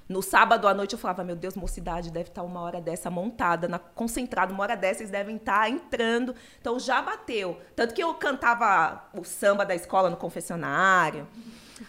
No sábado à noite eu falava, meu Deus, mocidade deve estar uma hora dessa montada, na, concentrado, uma hora dessa, eles devem estar entrando. Então já bateu. Tanto que eu cantava o samba da escola no confessionário.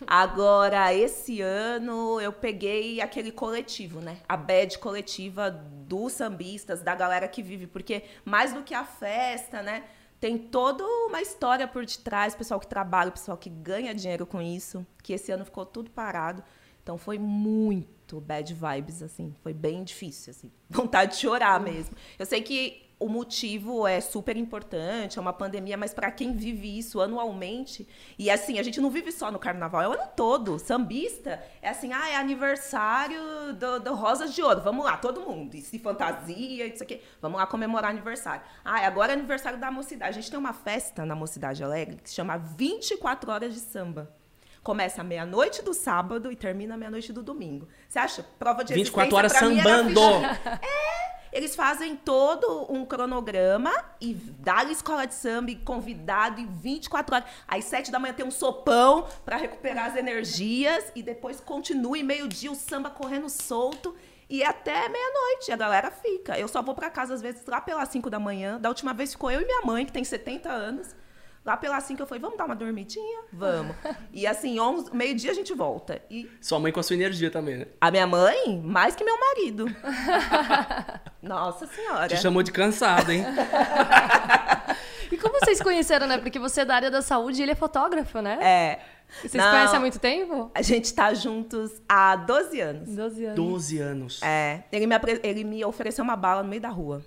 Agora, esse ano eu peguei aquele coletivo, né? A bad coletiva dos sambistas, da galera que vive, porque mais do que a festa, né? Tem toda uma história por detrás, pessoal que trabalha, pessoal que ganha dinheiro com isso, que esse ano ficou tudo parado. Então foi muito bad vibes, assim. Foi bem difícil, assim. Vontade de chorar mesmo. Eu sei que o motivo é super importante, é uma pandemia, mas para quem vive isso anualmente, e assim, a gente não vive só no carnaval, é o ano todo. Sambista é assim, ah, é aniversário do, do Rosas de Ouro, vamos lá, todo mundo, e se fantasia, isso aqui, vamos lá comemorar aniversário. Ah, agora é aniversário da mocidade. A gente tem uma festa na Mocidade Alegre que se chama 24 Horas de Samba. Começa meia-noite do sábado e termina meia-noite do domingo. Você acha? Prova de 24 horas sambando. ficha- eles fazem todo um cronograma e dá escola de samba e convidado e 24 horas. Às 7 da manhã tem um sopão para recuperar as energias e depois continua e meio-dia o samba correndo solto e até meia-noite. A galera fica. Eu só vou para casa às vezes lá pelas 5 da manhã. Da última vez ficou eu e minha mãe, que tem 70 anos. Lá pelas 5 eu falei, vamos dar uma dormidinha? Vamos. E assim, 11, meio-dia a gente volta. E Sua mãe com a sua energia também, né? a minha mãe, mais que meu marido. Nossa Senhora. Te chamou de cansado, hein? E como vocês conheceram, né? Porque você é da área da saúde e ele é fotógrafo, né? É. Vocês Não, conhecem há muito tempo? A gente tá juntos há 12 anos. 12 anos. 12 anos. É. Ele me, apre- ele me ofereceu uma bala no meio da rua.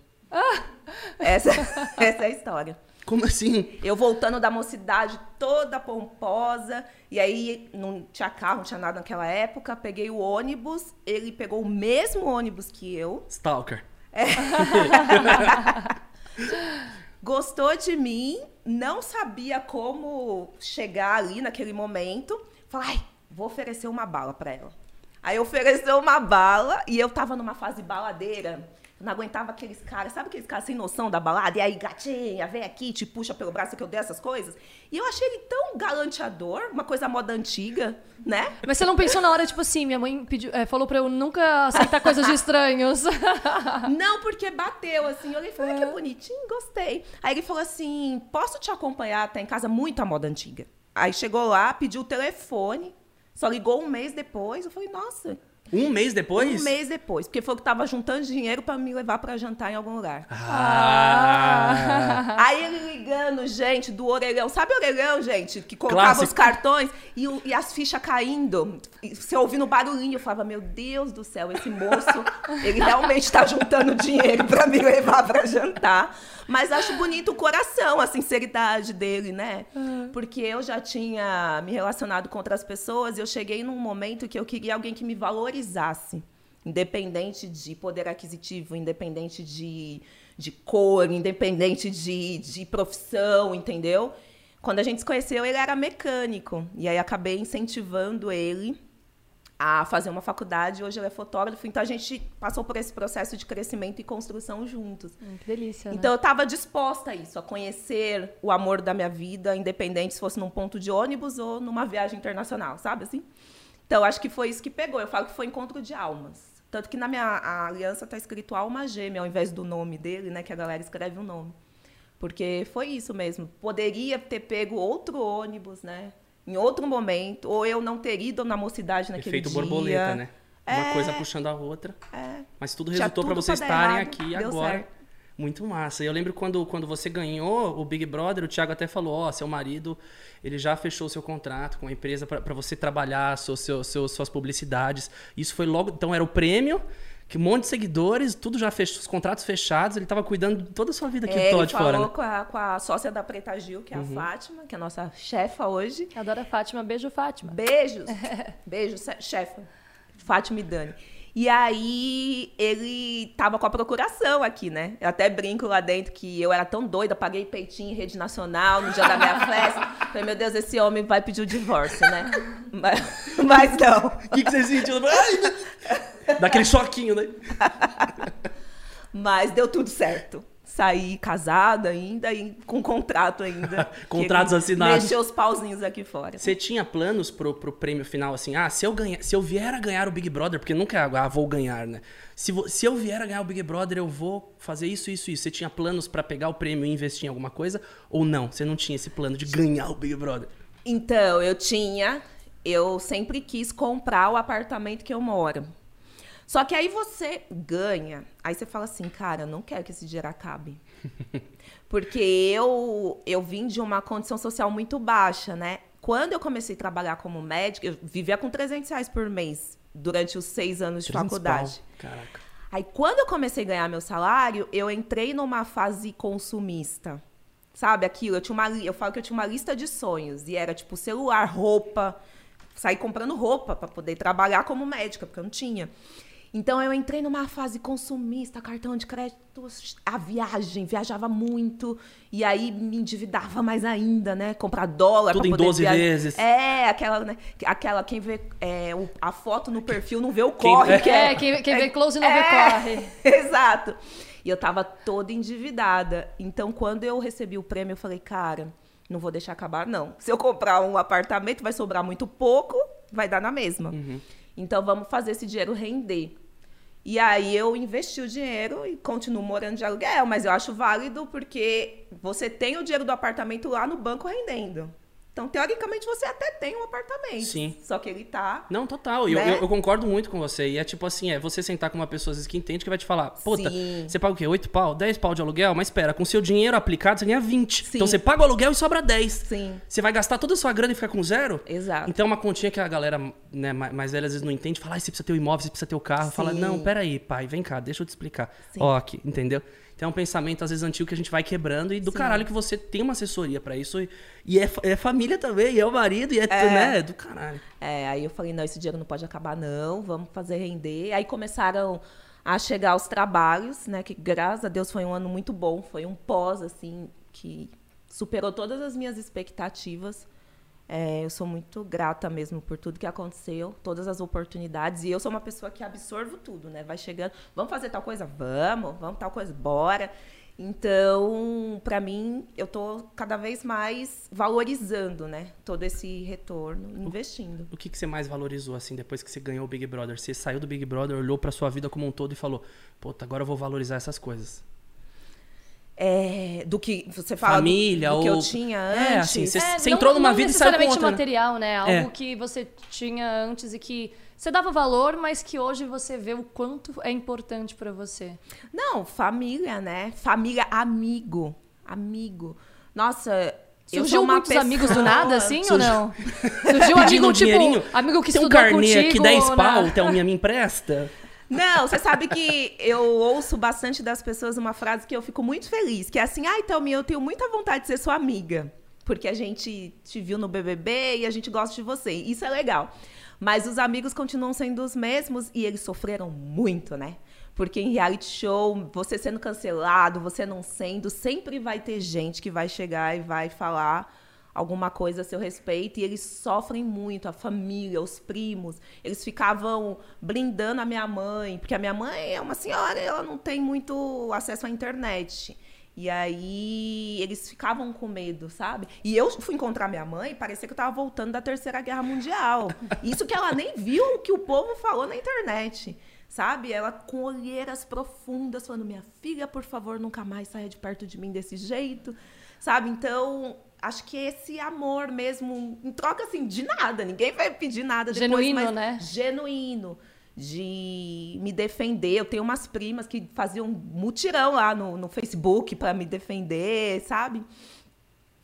Essa, essa é a história. Como assim? Eu voltando da mocidade toda pomposa, e aí não tinha carro, não tinha nada naquela época. Peguei o ônibus, ele pegou o mesmo ônibus que eu, Stalker. gostou de mim, não sabia como chegar ali naquele momento. Falei, ai, vou oferecer uma bala pra ela. Aí ofereceu uma bala e eu tava numa fase baladeira. Eu não aguentava aqueles caras, sabe aqueles caras sem noção da balada? E aí, gatinha, vem aqui, te puxa pelo braço que eu dei essas coisas. E eu achei ele tão galanteador, uma coisa moda antiga, né? Mas você não pensou na hora, tipo assim, minha mãe pediu, é, falou pra eu nunca aceitar coisas de estranhos. Não, porque bateu, assim. Eu olhei e falei, "Ah, que bonitinho, gostei. Aí ele falou assim, posso te acompanhar? Tá em casa muito a moda antiga. Aí chegou lá, pediu o telefone, só ligou um mês depois. Eu falei, nossa, Um mês depois? um mês depois. Porque foi que tava juntando dinheiro pra me levar pra jantar em algum lugar. Ah! Aí ele ligando, gente, do orelhão. Sabe o orelhão, gente? Que colocava Clássico. os cartões e, o- e as fichas caindo. E você ouvindo barulhinho. Eu falava, meu Deus do céu, esse moço, ele realmente tá juntando dinheiro pra me levar pra jantar. Mas acho bonito o coração, a sinceridade dele, né? Porque eu já tinha me relacionado com outras pessoas e eu cheguei num momento que eu queria alguém que me valorizasse. Independente de poder aquisitivo, independente de, de cor, independente de, de profissão, entendeu? Quando a gente se conheceu, ele era mecânico. E aí acabei incentivando ele a fazer uma faculdade. Hoje ele é fotógrafo. Então a gente passou por esse processo de crescimento e construção juntos. Hum, que delícia, né? Então eu estava disposta a isso, a conhecer o amor da minha vida, independente se fosse num ponto de ônibus ou numa viagem internacional, sabe assim? Então acho que foi isso que pegou. Eu falo que foi encontro de almas. Tanto que na minha aliança tá escrito alma gêmea, ao invés do nome dele, né? Que a galera escreve o nome. Porque foi isso mesmo. Poderia ter pego outro ônibus, né? Em outro momento. Ou eu não ter ido na mocidade naquele Efeito dia. borboleta, né? Uma É. coisa puxando a outra. É. Mas tudo resultou tudo vocês estarem errado, aqui agora. certo. Muito massa. E eu lembro quando, quando você ganhou o Big Brother, o Thiago até falou, ó, seu marido, ele já fechou o seu contrato com a empresa pra você trabalhar seu, seu, seu- suas publicidades. Isso foi logo, então era o prêmio, que um monte de seguidores, tudo já fechou, os contratos fechados, ele tava cuidando de toda a sua vida aqui É, do lado ele de fora. falou né? com, a, com a sócia da Preta Gil, que é a Fátima, que é a nossa chefa hoje. Adoro a Fátima. Beijo, Fátima. Beijos. Beijos, se- chefa. Fátima e Dani. E aí ele tava com a procuração aqui, né? Eu até brinco lá dentro que eu era tão doida, paguei peitinho em rede nacional no dia da minha festa. Falei, meu Deus, esse homem vai pedir o divórcio, né? Mas, mas não. O que, que você sentiu? Ai. Daquele choquinho, né? Mas deu tudo certo. Saí casada ainda e com contrato ainda. Contratos assinados. Mexeu os pauzinhos aqui fora. Você tinha planos pro, pro prêmio final, assim, ah, se eu, ganhar, se eu vier a ganhar o Big Brother, porque nunca é, ah, vou ganhar, né? Se, vo- se eu vier a ganhar o Big Brother, eu vou fazer isso, isso, isso. Você tinha planos pra pegar o prêmio e investir em alguma coisa? Ou não? Você não tinha esse plano de ganhar o Big Brother? Então, eu tinha. eu sempre quis comprar o apartamento que eu moro. Só que aí você ganha, aí você fala assim, cara, não quero que esse dinheiro acabe. Porque eu, eu vim de uma condição social muito baixa, né? Quando eu comecei a trabalhar como médica, eu vivia com 300 reais por mês durante os seis anos de faculdade. Pau. Caraca. Aí, quando eu comecei a ganhar meu salário, eu entrei numa fase consumista. Sabe aquilo? Eu, tinha uma, eu falo que eu tinha uma lista de sonhos. E era tipo celular, roupa. Sair comprando roupa para poder trabalhar como médica, porque eu não tinha. Então eu entrei numa fase consumista, cartão de crédito, a viagem, viajava muito e aí me endividava mais ainda, né? Comprar dólar Tudo pra em poder 12 viajar. vezes. É, aquela, né? Aquela quem vê é, o- a foto no perfil não vê o Quem- corre, que É, quem, quem vê close não vê É. corre. Exato. E eu tava toda endividada. Então, quando eu recebi o prêmio, eu falei, cara, não vou deixar acabar, não. Se eu comprar um apartamento, vai sobrar muito pouco, vai dar na mesma. Então, vamos fazer esse dinheiro render. E aí eu investi o dinheiro e continuo morando de aluguel, mas eu acho válido porque você tem o dinheiro do apartamento lá no banco rendendo. Então, teoricamente, você até tem um apartamento. Sim. Só que ele tá. Não, total. E eu, Né? eu, eu concordo muito com você. E é tipo assim, é você sentar com uma pessoa às vezes, que entende que vai te falar, puta, Sim. você paga o quê? 8 pau? 10 pau de aluguel? Mas espera, com seu dinheiro aplicado, você ganha 20. Sim. Então você paga o aluguel e sobra 10. Sim. Você vai gastar toda a sua grana e ficar com zero? Exato. Então, uma continha que a galera né, ma- mais velha às vezes não entende, fala, ah, você precisa ter o imóvel, você precisa ter o carro. Fala, Sim. não, peraí, pai, vem cá, deixa eu te explicar. Sim. Ó, aqui, entendeu? É um pensamento, às vezes, antigo que a gente vai quebrando e do Sim. caralho que você tem uma assessoria pra isso. E, e é, é família também, e é o marido, e é, É. né, do caralho. É, aí eu falei, não, esse dinheiro não pode acabar, não, vamos fazer render. Aí começaram a chegar os trabalhos, né? Que graças a Deus foi um ano muito bom, foi um pós, assim, que superou todas as minhas expectativas. É, eu sou muito grata mesmo por tudo que aconteceu, todas as oportunidades. E eu sou uma pessoa que absorvo tudo, né? Vai chegando, vamos fazer tal coisa? Vamos, vamos tal coisa, bora. Então, para mim, eu tô cada vez mais valorizando, né? Todo esse retorno, investindo. O que, que você mais valorizou, assim, depois que você ganhou o Big Brother? Você saiu do Big Brother, olhou pra sua vida como um todo e falou, puta, agora eu vou valorizar essas coisas. É, do que você fala Família do, do que ou- eu tinha É, antes. assim, Você- É, você não- entrou numa não vida e saiu com outra, né? material, né? Algo É. que você tinha antes e que você dava valor, mas que hoje você vê o quanto é importante pra você. Não, família, né? Família, amigo. Amigo. Nossa, eu Surgiu sou uma muitos pessoa... amigos do nada, assim, ou Surgiu- não? Surgiu amigo, um dinheirinho. tipo, amigo que Tem um estudou carnê contigo. aqui, 10 na- pau, Thelminha, me empresta? Não, você sabe que eu ouço bastante das pessoas uma frase que eu fico muito feliz, que é assim, ai, Thelminha, eu tenho muita vontade de ser sua amiga, porque a gente te viu no BBB e a gente gosta de você. Isso é legal. Mas os amigos continuam sendo os mesmos e eles sofreram muito, né? Porque em reality show, você sendo cancelado, você não sendo, sempre vai ter gente que vai chegar e vai falar alguma coisa a seu respeito e eles sofrem muito, a família, os primos. Eles ficavam blindando a minha mãe, porque a minha mãe é uma senhora, ela não tem muito acesso à internet. E aí eles ficavam com medo, sabe? E eu fui encontrar minha mãe, parecia que eu tava voltando da Terceira Guerra Mundial. Isso que ela nem viu o que o povo falou na internet. Sabe? Ela com olheiras profundas, falando: Minha filha, por favor, nunca mais saia de perto de mim desse jeito. Sabe? Então, acho que esse amor mesmo, em troca assim, de nada, ninguém vai pedir nada depois, Genuíno, né? genuíno de me defender. Eu tenho umas primas que faziam mutirão lá no, no Facebook para me defender, sabe?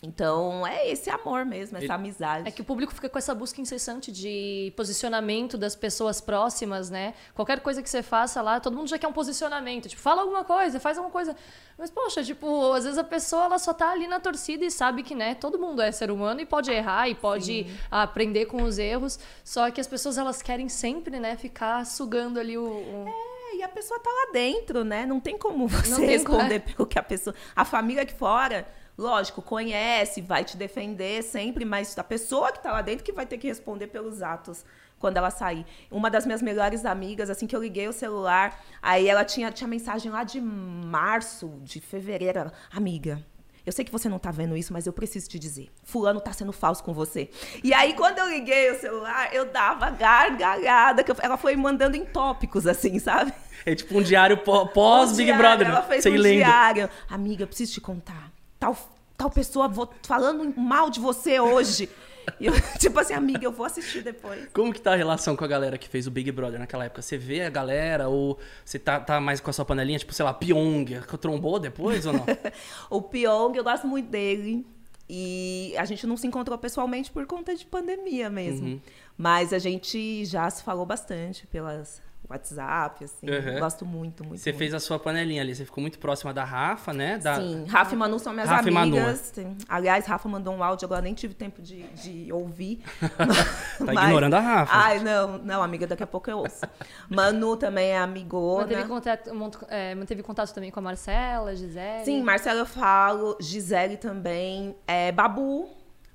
Então, é esse amor mesmo, essa Ele- amizade. É que o público fica com essa busca incessante de posicionamento das pessoas próximas, né? Qualquer coisa que você faça lá, todo mundo já quer um posicionamento. Tipo, fala alguma coisa, faz alguma coisa. Mas, poxa, tipo, às vezes a pessoa ela só tá ali na torcida e sabe que, né, todo mundo é ser humano e pode errar e pode aprender com os erros. Só que as pessoas, elas querem sempre, né, ficar sugando ali o. o- É, e a pessoa tá lá dentro, né? Não tem como você tem como- responder pelo que a pessoa. A família aqui fora, lógico, conhece, vai te defender sempre, mas a pessoa que tá lá dentro que vai ter que responder pelos atos quando ela sair. Uma das minhas melhores amigas, assim que eu liguei o celular, aí ela tinha, tinha mensagem lá de março, de fevereiro. ela, Amiga. Eu sei que você não tá vendo isso, mas eu preciso te dizer. Fulano tá sendo falso com você. E aí, quando eu liguei o celular, eu dava gargalhada. Que eu- ela foi mandando em tópicos, assim, sabe? É tipo um diário pó- pós Um Brother. Ela fez Sem um lendo. diário. Amiga, eu preciso te contar. Tal, tal pessoa falando mal de você hoje. E eu, tipo assim, amiga, eu vou assistir depois. Como que tá a relação com a galera que fez o Big Brother naquela época? Você vê a galera ou você tá, tá mais com a sua panelinha, tipo, sei lá, Pyong, trombou depois ou não? o Pyong, eu gosto muito dele. E a gente não se encontrou pessoalmente por conta de pandemia mesmo. Uhum. Mas a gente já se falou bastante pelas WhatsApp, assim. Uhum. Gosto muito, muito. Você muito. fez a sua panelinha ali, você ficou muito próxima da Rafa, né? Da... Sim, Rafa e Manu são minhas Rafa amigas. Aliás, Rafa mandou um áudio, agora nem tive tempo de, de ouvir. tá Mas... ignorando a Rafa. Ai, não, não, amiga, daqui a pouco eu ouço. Manu também é amigona. Manteve contato, é, manteve contato também com a Marcela, Gisele? Sim, Marcela eu falo, Gisele também. É, Babu,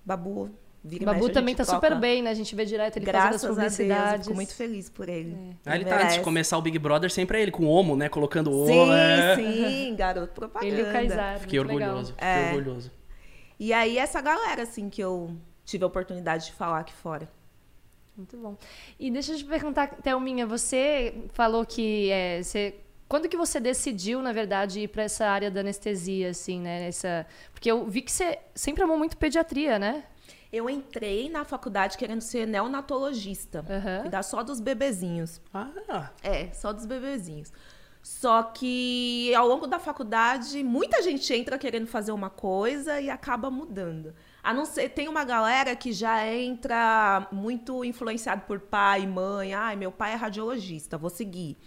Babu Vira Babu mexe, também tá coloca... super bem, né? A gente vê direto ele Graças fazendo as publicidades. A Deus, fico muito feliz por ele. É. Ah, ele, tá antes de começar o Big Brother sempre é ele, com o Omo, né? Colocando o Sim, é. sim, garoto propaganda. Ele e o Kaysar, Fiquei orgulhoso, fiquei é. orgulhoso. E aí, essa galera, assim, que eu tive a oportunidade de falar aqui fora. Muito bom. E deixa eu te perguntar, Thelminha, você falou que é, você quando que você decidiu, na verdade, ir para essa área da anestesia, assim, né? Essa... Porque eu vi que você sempre amou muito pediatria, né? Eu entrei na faculdade querendo ser neonatologista. Uhum. Cuidar só dos bebezinhos. Ah. É, só dos bebezinhos. Só que ao longo da faculdade, muita gente entra querendo fazer uma coisa e acaba mudando. A não ser, tem uma galera que já entra muito influenciado por pai, mãe. Ai, meu pai é radiologista, vou seguir.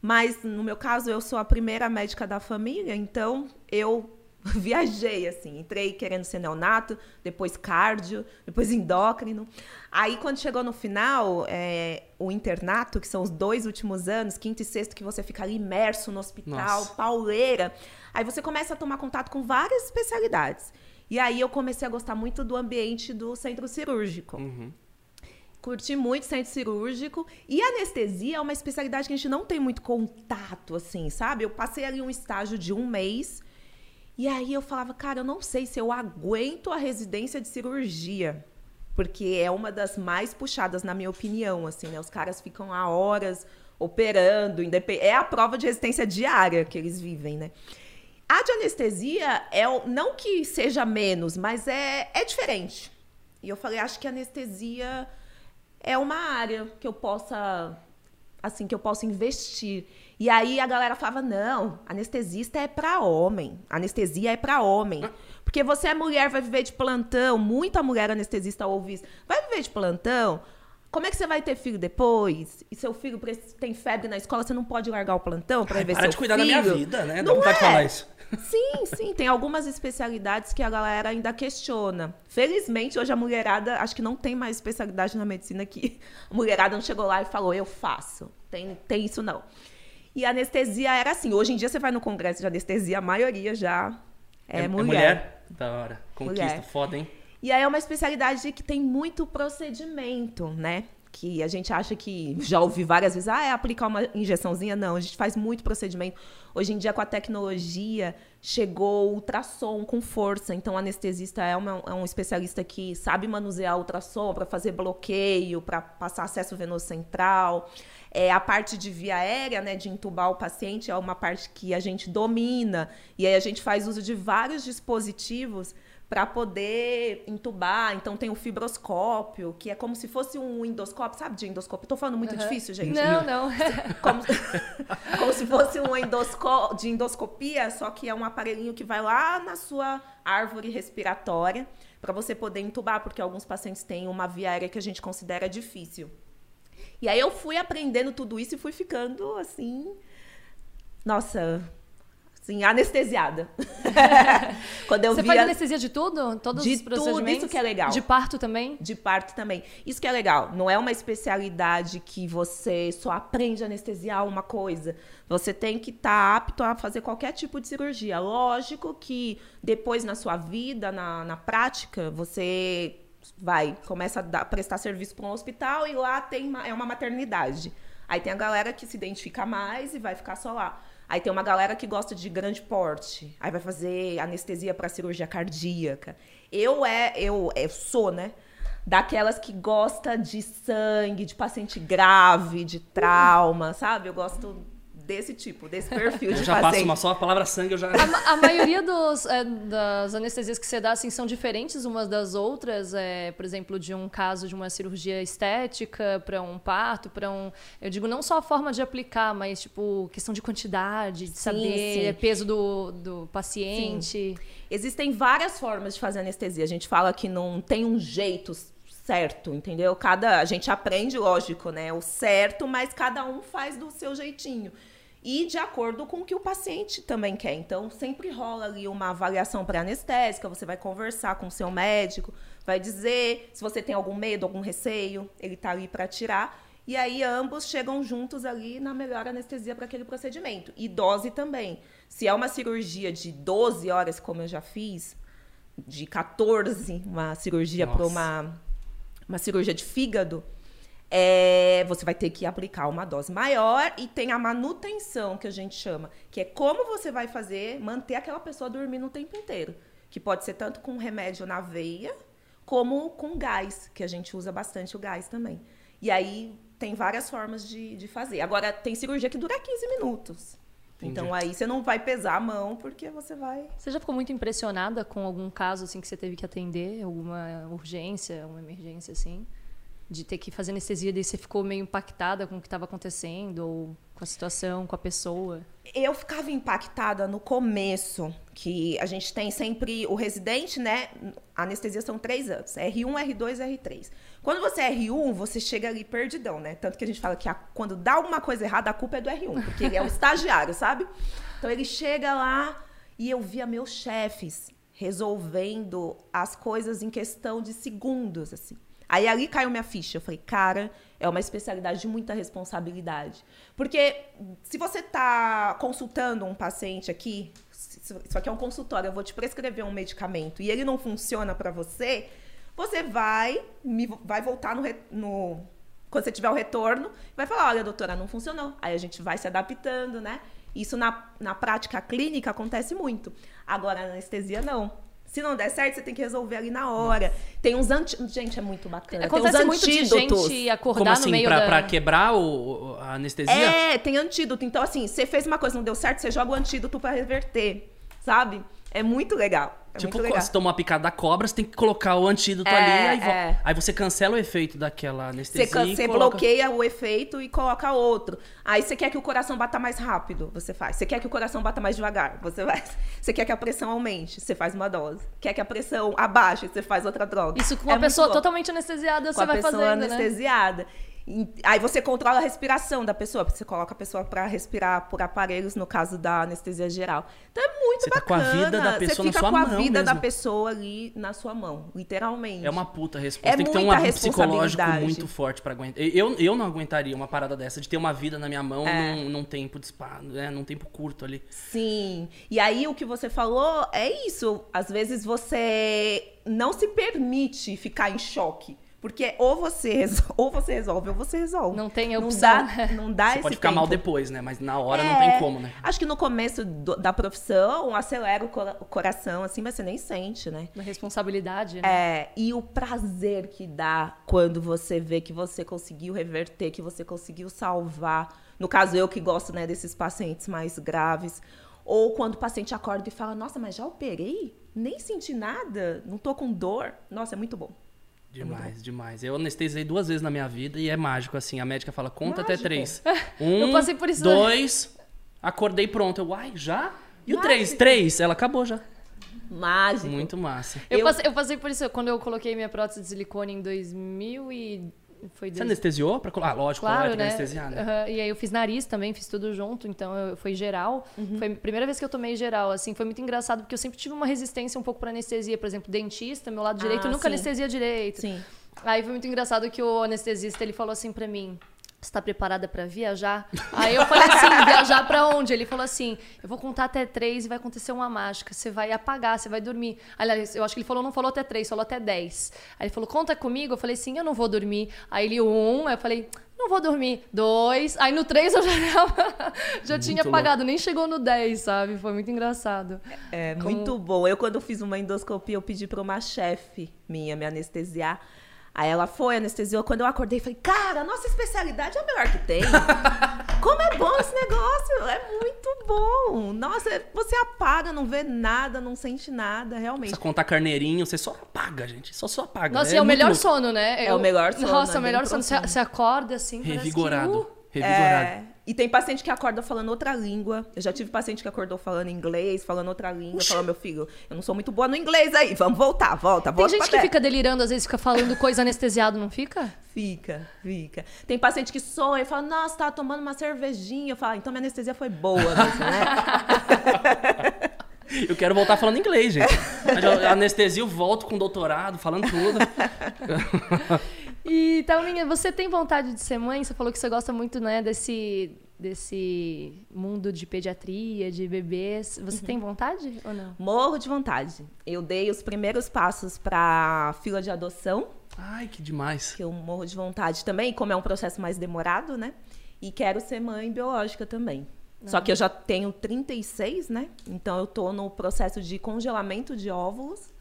Mas no meu caso, eu sou a primeira médica da família, então eu viajei, assim. Entrei querendo ser neonato, depois cardio, depois endócrino. Aí, quando chegou no final, é, o internato, que são os dois últimos anos, quinto e sexto, que você fica ali imerso no hospital, Nossa. pauleira. Aí você começa a tomar contato com várias especialidades. E aí eu comecei a gostar muito do ambiente do centro cirúrgico. Uhum. Curti muito centro cirúrgico. E anestesia é uma especialidade que a gente não tem muito contato, assim, sabe? Eu passei ali um estágio de um mês e aí eu falava, cara, eu não sei se eu aguento a residência de cirurgia, porque é uma das mais puxadas, na minha opinião, assim, né? Os caras ficam há horas operando, é a prova de resistência diária que eles vivem, né? A de anestesia é não que seja menos, mas é, é diferente. E eu falei, acho que anestesia é uma área que eu possa assim que eu possa investir. E aí a galera falava: não, anestesista é para homem. Anestesia é para homem. Porque você é mulher, vai viver de plantão. Muita mulher anestesista ouve isso. Vai viver de plantão? Como é que você vai ter filho depois? E seu filho tem febre na escola, você não pode largar o plantão para ver para de cuidar filho? da minha vida, né? Não Dá vontade é. de falar isso. Sim, sim. Tem algumas especialidades que a galera ainda questiona. Felizmente, hoje a mulherada, acho que não tem mais especialidade na medicina que a mulherada não chegou lá e falou, eu faço. Tem, tem isso não. E a anestesia era assim. Hoje em dia você vai no congresso de anestesia, a maioria já é, é, é mulher. É mulher? Da hora. Conquista, mulher. foda, hein? E aí é uma especialidade que tem muito procedimento, né? Que a gente acha que já ouvi várias vezes, ah, é aplicar uma injeçãozinha. Não, a gente faz muito procedimento. Hoje em dia, com a tecnologia, chegou o ultrassom com força. Então, o anestesista é, uma, é um especialista que sabe manusear o ultrassom para fazer bloqueio, para passar acesso venoso central. É, a parte de via aérea, né, de entubar o paciente, é uma parte que a gente domina. E aí a gente faz uso de vários dispositivos para poder entubar. Então tem o fibroscópio, que é como se fosse um endoscópio, sabe de endoscópio? Estou falando muito uhum. difícil, gente. Não, não. Como, como se fosse um endosco, de endoscopia, só que é um aparelhinho que vai lá na sua árvore respiratória para você poder entubar, porque alguns pacientes têm uma via aérea que a gente considera difícil. E aí eu fui aprendendo tudo isso e fui ficando assim. Nossa, assim, anestesiada. Quando eu Você via... faz anestesia de tudo? Todos de os procedimentos? Tudo, isso que é legal. De parto também? De parto também. Isso que é legal. Não é uma especialidade que você só aprende a anestesiar uma coisa. Você tem que estar tá apto a fazer qualquer tipo de cirurgia. Lógico que depois na sua vida, na, na prática, você vai, começa a dar, prestar serviço para um hospital e lá tem uma, é uma maternidade. Aí tem a galera que se identifica mais e vai ficar só lá. Aí tem uma galera que gosta de grande porte, aí vai fazer anestesia para cirurgia cardíaca. Eu é, eu, eu sou, né? Daquelas que gosta de sangue, de paciente grave, de trauma, sabe? Eu gosto desse tipo, desse perfil Eu de já paciente. passo uma só a palavra sangue, eu já. A, a maioria dos, é, das anestesias que você dá assim, são diferentes umas das outras. É, por exemplo, de um caso de uma cirurgia estética para um parto, para um. Eu digo não só a forma de aplicar, mas tipo questão de quantidade, de saber sim. peso do, do paciente. Existem várias formas de fazer anestesia. A gente fala que não tem um jeito certo, entendeu? Cada a gente aprende, lógico, né, o certo, mas cada um faz do seu jeitinho. E de acordo com o que o paciente também quer. Então, sempre rola ali uma avaliação pré-anestésica, você vai conversar com o seu médico, vai dizer se você tem algum medo, algum receio, ele tá ali para tirar. E aí ambos chegam juntos ali na melhor anestesia para aquele procedimento. E dose também. Se é uma cirurgia de 12 horas, como eu já fiz, de 14, uma cirurgia para uma, uma cirurgia de fígado, é, você vai ter que aplicar uma dose maior e tem a manutenção, que a gente chama, que é como você vai fazer, manter aquela pessoa dormindo o tempo inteiro. Que pode ser tanto com remédio na veia, como com gás, que a gente usa bastante o gás também. E aí tem várias formas de, de fazer. Agora, tem cirurgia que dura 15 minutos. Entendi. Então aí você não vai pesar a mão, porque você vai. Você já ficou muito impressionada com algum caso assim que você teve que atender, alguma urgência, uma emergência assim, de ter que fazer anestesia, daí você ficou meio impactada com o que estava acontecendo ou com a situação, com a pessoa? Eu ficava impactada no começo, que a gente tem sempre o residente, né? A anestesia são três anos: R1, R2 e R3. Quando você é R1, você chega ali perdidão, né? Tanto que a gente fala que a- quando dá alguma coisa errada, a culpa é do R1, porque ele é o estagiário, sabe? Então ele chega lá e eu via meus chefes resolvendo as coisas em questão de segundos, assim. Aí ali caiu minha ficha. Eu falei, cara, é uma especialidade de muita responsabilidade. Porque se você está consultando um paciente aqui, isso aqui é um consultório, eu vou te prescrever um medicamento e ele não funciona para você, você vai, me- vai voltar no, no- quando você tiver o retorno, vai falar, olha, doutora, não funcionou. Aí a gente vai se adaptando, né? Isso na, na prática clínica acontece muito. Agora, na anestesia, não. Se não der certo, você tem que resolver ali na hora. Tem uns anti... Gente, é muito bacana. Acontece tem uns muito de antídotos. gente acordar Como assim? no meio pra, da... pra quebrar o, a anestesia? É, tem antídoto. Então, assim, você fez uma coisa, não deu certo, você joga o antídoto pra reverter, sabe? É muito legal. É tipo, muito legal. se tomar uma picada da cobra, você tem que colocar o antídoto É, ali. Aí, é. aí você cancela o efeito daquela anestesia. Você, can- e você coloca- bloqueia o efeito e coloca outro. Aí você quer que o coração bata mais rápido, você faz. Você quer que o coração bata mais devagar, você faz. Você quer que a pressão aumente, você faz uma dose. Quer que a pressão abaixe, você faz outra droga. Isso com É uma muito pessoa totalmente anestesiada, com você a vai pessoa fazendo, né? anestesiada. Aí você controla a respiração da pessoa, porque você coloca a pessoa para respirar por aparelhos, no caso da anestesia geral. Então é muito Você tá com a bacana. vida da pessoa você na fica sua com a mão vida da mesmo. pessoa ali na sua mão, literalmente. É uma puta resposta. É tem que ter um lado psicológico muito forte pra aguentar. Eu, eu não aguentaria uma parada dessa, de ter uma vida na minha mão É. num, num tempo de spa, né, num tempo curto ali. Sim. E aí o que você falou é isso. Às vezes você não se permite ficar em choque. Porque ou você, ou você resolve ou você resolve. Não tem Não opção. dá, não dá Você esse pode ficar mal tempo. depois, né? Mas na hora não É, tem como, né? Acho que no começo do- da profissão, acelera o, cora- o coração, assim, mas você nem sente, né? Uma responsabilidade, né? É, e o prazer que dá quando você vê que você conseguiu reverter, que você conseguiu salvar. No caso, eu que gosto né, desses pacientes mais graves. Ou quando o paciente acorda e fala, nossa, mas já operei? Nem senti nada, não tô com dor. Nossa, é muito bom. Demais, demais. Eu anestesiei duas vezes na minha vida e é mágico, assim. A médica fala, conta até três. Um, Eu passei por isso dois, acordei pronto. Eu, uai, já? E o três? Mágico. Três? Ela acabou já. Mágico. Muito massa. Eu, Eu- Passei, eu passei por isso quando eu coloquei minha prótese de silicone em 2000 e... Foi Você anestesiou? Pra... Ah, lógico, Claro, é, né? anestesiar, né? Aham, E aí eu fiz nariz também, fiz tudo junto, então eu, foi geral. Uhum. Foi a primeira vez que eu tomei geral, assim, foi muito engraçado, porque eu sempre tive uma resistência um pouco pra anestesia. Por exemplo, dentista, meu lado direito, Ah, nunca sim. anestesia direito. Sim. Aí foi muito engraçado que o anestesista, ele falou assim pra mim... Você tá preparada pra viajar? Aí eu falei assim, viajar pra onde? Ele falou assim, eu vou contar até três e vai acontecer uma mágica. Você vai apagar, você vai dormir. Aliás, eu acho que ele falou, não falou até três, falou até dez. Aí ele falou, conta comigo. Eu falei, sim, eu não vou dormir. Aí ele, um, aí eu falei, não vou dormir. Dois. Aí no três eu já, já tinha louco. apagado, nem chegou no dez, sabe? Foi muito engraçado. É Como- muito bom. Eu, quando fiz uma endoscopia, eu pedi para uma chefe minha me anestesiar. Aí ela foi, anestesiou. Quando eu acordei, falei, cara, a nossa especialidade é a melhor que tem. Como é bom esse negócio! É muito bom! Nossa, você apaga, não vê nada, não sente nada, realmente. Precisa contar carneirinho, você só apaga, gente. Só só apaga. Nossa, é, é o muito melhor louco. sono, né? É o melhor sono, Nossa, é o melhor bem sono. Você, você acorda assim, parece que, Revigorado. uh, Revigorado. É, e tem paciente que acorda falando outra língua. Eu já tive paciente que acordou falando inglês, falando outra língua, falando, meu filho, eu não sou muito boa no inglês aí, vamos voltar, volta, Tem volta gente pra que terra. fica delirando, às vezes fica falando coisa anestesiado, não fica? Fica, fica. Tem paciente que sonha e fala, nossa, tava tomando uma cervejinha. Eu falo, "Ah, então minha anestesia foi boa mesmo, né? Eu quero voltar falando inglês, gente. Eu volto com doutorado, falando tudo. E, Thalminha, você tem vontade de ser mãe? Você falou que você gosta muito, né, desse, desse mundo de pediatria, de bebês. Você Uhum. tem vontade ou não? Morro de vontade. Eu dei os primeiros passos pra fila de adoção, Ai, que demais. que eu morro de vontade também, como é um processo mais demorado, né? E quero ser mãe biológica também. Só que eu já tenho 36, né? Então eu tô no processo de congelamento de óvulos,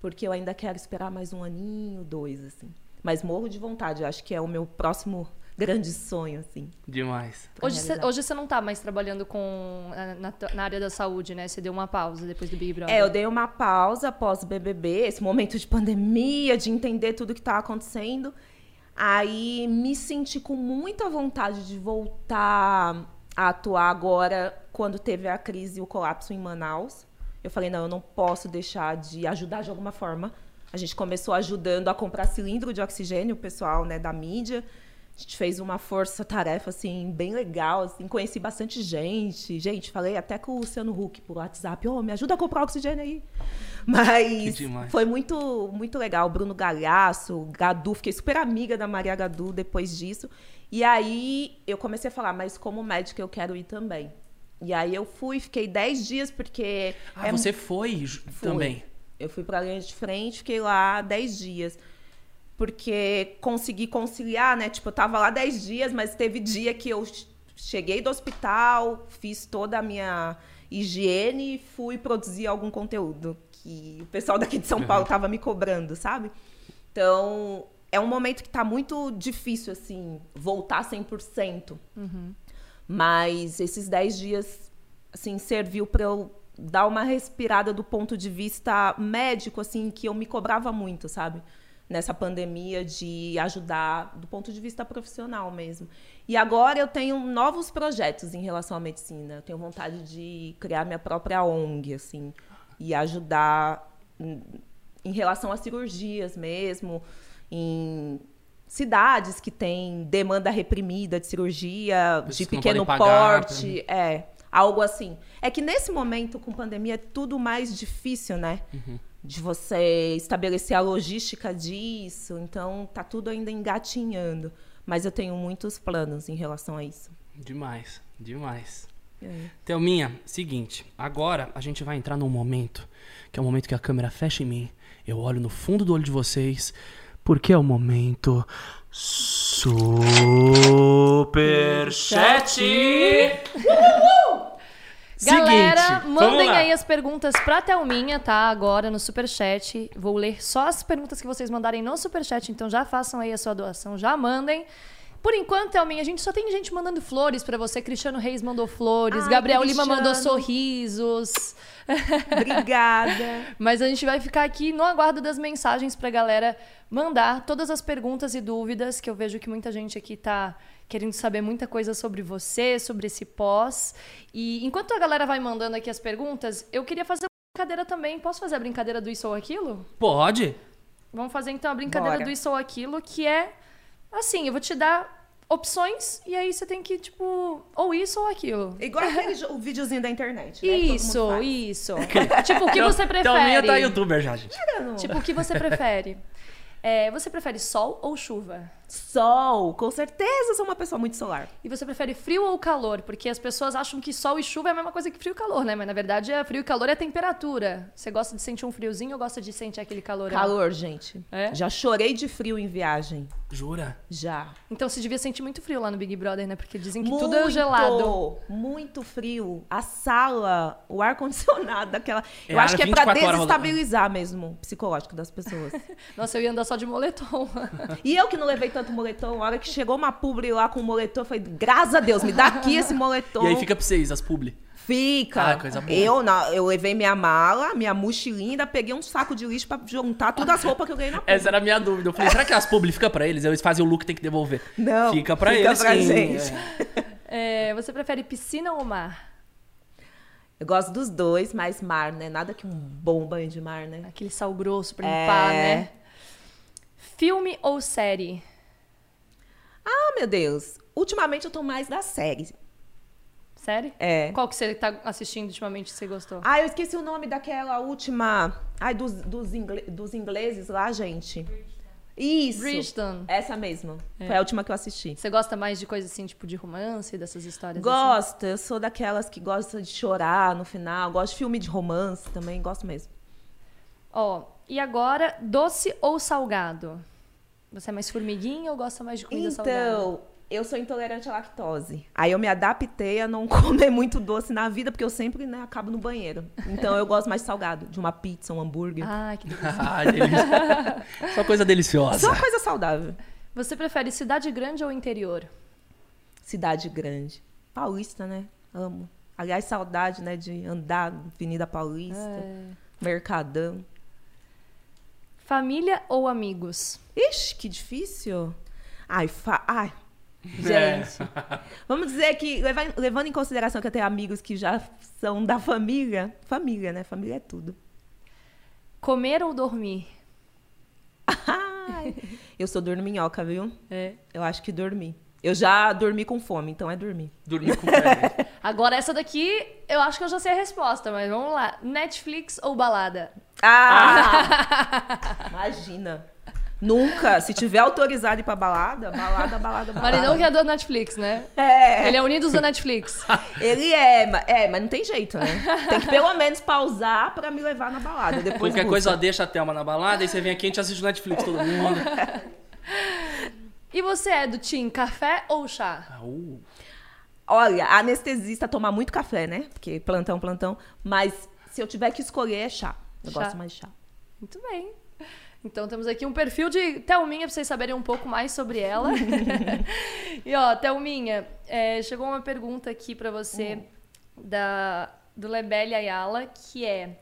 porque eu ainda quero esperar mais um aninho, dois, assim. Mas morro de vontade, eu acho que é o meu próximo grande sonho, assim. Demais. Hoje você, hoje você não tá mais trabalhando com, na, na- na área da saúde, né? Você deu uma pausa depois do Big Brother. É, eu dei uma pausa após o BBB, esse momento de pandemia, de entender tudo que estava acontecendo. Aí me senti com muita vontade de voltar a atuar agora, quando teve a crise e o colapso em Manaus. Eu falei, não, eu não posso deixar de ajudar de alguma forma. A gente começou ajudando a comprar cilindro de oxigênio, o pessoal né, da mídia. A gente fez uma força-tarefa, assim, bem legal, assim, conheci bastante gente. Gente, falei até com o Luciano Huck por WhatsApp, ô, me ajuda a comprar oxigênio aí. Mas foi muito, muito legal. Bruno Galhaço, Gadu, fiquei super amiga da Maria Gadu depois disso. E aí eu comecei a falar, mas como médica eu quero ir também. E aí eu fui, fiquei 10 dias, porque. Ah, é você foi Fui. também. Eu fui pra linha de frente, fiquei lá 10 dias. Porque consegui conciliar, né? Tipo, eu tava lá 10 dias, mas teve dia que eu ch- cheguei do hospital, fiz toda a minha higiene e fui produzir algum conteúdo que o pessoal daqui de São Paulo tava me cobrando, sabe? Então, é um momento que tá muito difícil, assim, voltar 100%. Mas esses 10 dias, assim, serviu para eu dar uma respirada do ponto de vista médico, assim, que eu me cobrava muito, sabe? Nessa pandemia de ajudar do ponto de vista profissional mesmo. E agora eu tenho novos projetos em relação à medicina. Eu tenho vontade de criar minha própria ONG, assim, e ajudar em- relação a cirurgias mesmo, em cidades que têm demanda reprimida de cirurgia, de pequeno porte, é, algo assim. É que nesse momento, com pandemia, é tudo mais difícil, né? De você estabelecer a logística disso. Então, tá tudo ainda engatinhando. Mas eu tenho muitos planos em relação a isso. Demais, demais. É. Thelminha, seguinte, agora a gente vai entrar num momento, que é o momento que a câmera fecha em mim, eu olho no fundo do olho de vocês, porque é o momento Superchat! Galera, Seguinte, mandem aí as perguntas pra Thelminha, tá? Agora no Superchat. Vou ler só as perguntas que vocês mandarem no Superchat, então já façam aí a sua doação, já mandem. Por enquanto, Thelminha, a gente só tem gente mandando flores pra você. Cristiano Reis mandou flores, Ai, Gabriel Lima Cristiano. mandou sorrisos. Obrigada. Mas a gente vai ficar aqui no aguardo das mensagens pra galera mandar todas as perguntas e dúvidas, que eu vejo que muita gente aqui tá querendo saber muita coisa sobre você, sobre esse pós. E enquanto a galera vai mandando aqui as perguntas, eu queria fazer uma brincadeira também. Posso fazer a brincadeira do isso ou aquilo? Pode? Vamos fazer então a brincadeira Bora. do isso ou aquilo, que é assim, eu vou te dar opções e aí você tem que, tipo, ou isso ou aquilo. Igual aquele o videozinho da internet, né? mundo Isso, faz. isso. tipo, o que você prefere? Thelminha tá youtuber já, gente. Tipo, o que você prefere? É, você prefere sol ou chuva? Sol, com certeza sou uma pessoa muito solar. E você prefere frio ou calor? Porque as pessoas acham que sol e chuva é a mesma coisa que frio e calor, né? Mas na verdade, é frio e calor é a temperatura. Você gosta de sentir um friozinho ou gosta de sentir aquele calor? Calor, gente. É? Já chorei de frio em viagem. Jura? Já. Então você devia sentir muito frio lá no Big Brother, né? Porque dizem que muito, tudo é gelado. Muito frio. A sala, o ar-condicionado, daquela. É eu acho que é pra 24 horas desestabilizar mesmo o psicológico das pessoas. Nossa, eu ia andar só de moletom. e eu que não levei tanto moletom, a hora que chegou uma publi lá com o moletom, eu falei, graças a Deus, me dá aqui esse moletom. E aí fica pra vocês, as publi. Fica. Ah, coisa boa. Eu, não, eu levei minha mala, minha mochilinha, ainda peguei um saco de lixo pra juntar todas as roupas que eu ganhei na publi. Essa era a minha dúvida. Eu falei, será que as publi fica pra eles? Eles fazem o look e tem que devolver. Não, Fica pra fica eles, pra sim. gente. É. É, você prefere piscina ou mar? Eu gosto dos dois, mas mar, né? Nada que um bom banho de mar, né? Aquele sal grosso pra limpar, É. né? Filme ou série? Ah, meu Deus. Ultimamente eu tô mais da série. Série? É. Qual que você tá assistindo ultimamente que você gostou? Ah, eu esqueci o nome daquela última. Ai, dos, dos, ingle- dos ingleses lá, gente. Isso. Bridgerton. Essa mesmo. É. Foi a última que eu assisti. Você gosta mais de coisa assim, tipo de romance, dessas histórias assim? Gosto, eu sou daquelas que gostam de chorar no final. Gosto de filme de romance também, gosto mesmo. Ó, e agora, doce ou salgado? Você é mais formiguinha ou gosta mais de comida salgada? Então, eu sou intolerante à lactose. Aí eu me adaptei a não comer muito doce na vida, porque eu sempre né, acabo no banheiro. Então eu gosto mais de salgado, de uma pizza, um hambúrguer. Ai, que delícia. Ah, delícia. Só coisa deliciosa. Só coisa saudável. Você prefere cidade grande ou interior? Cidade grande. Paulista, né? Amo. Aliás, saudade, né, de andar na Avenida Paulista, É. Mercadão. Família ou amigos? Ixi, que difícil. Ai, fa... Ai. É. Gente, vamos dizer que, leva- levando em consideração que eu tenho amigos que já são da família, família, né? Família é tudo. Comer ou dormir? Ai, eu sou dorminhoca, viu? É. Eu acho que dormi. Eu já dormi com fome, então é dormir. Dormir com fé. Agora, essa daqui, eu acho que eu já sei a resposta, mas vamos lá. Netflix ou balada? Ah! Imagina. Nunca. Se tiver autorizado ir pra balada, balada, balada, balada. Maridão que é do Netflix, né? É. Ele é unidos do Netflix. Ele é, é, mas não tem jeito, né? Tem que pelo menos pausar pra me levar na balada. Depois Qualquer busca. coisa, ó, deixa a Thelma na balada, aí você vem aqui e a gente assiste o Netflix todo mundo. E você é do Team café ou chá? Ah, uh. Olha, anestesista toma muito café, né? Porque plantão, plantão. Mas se eu tiver que escolher, é chá. Eu Chá. gosto mais de chá. Muito bem. Então temos aqui um perfil de Thelminha pra vocês saberem um pouco mais sobre ela. e ó, Thelminha, é, chegou uma pergunta aqui pra você da do Lebele Ayala, que é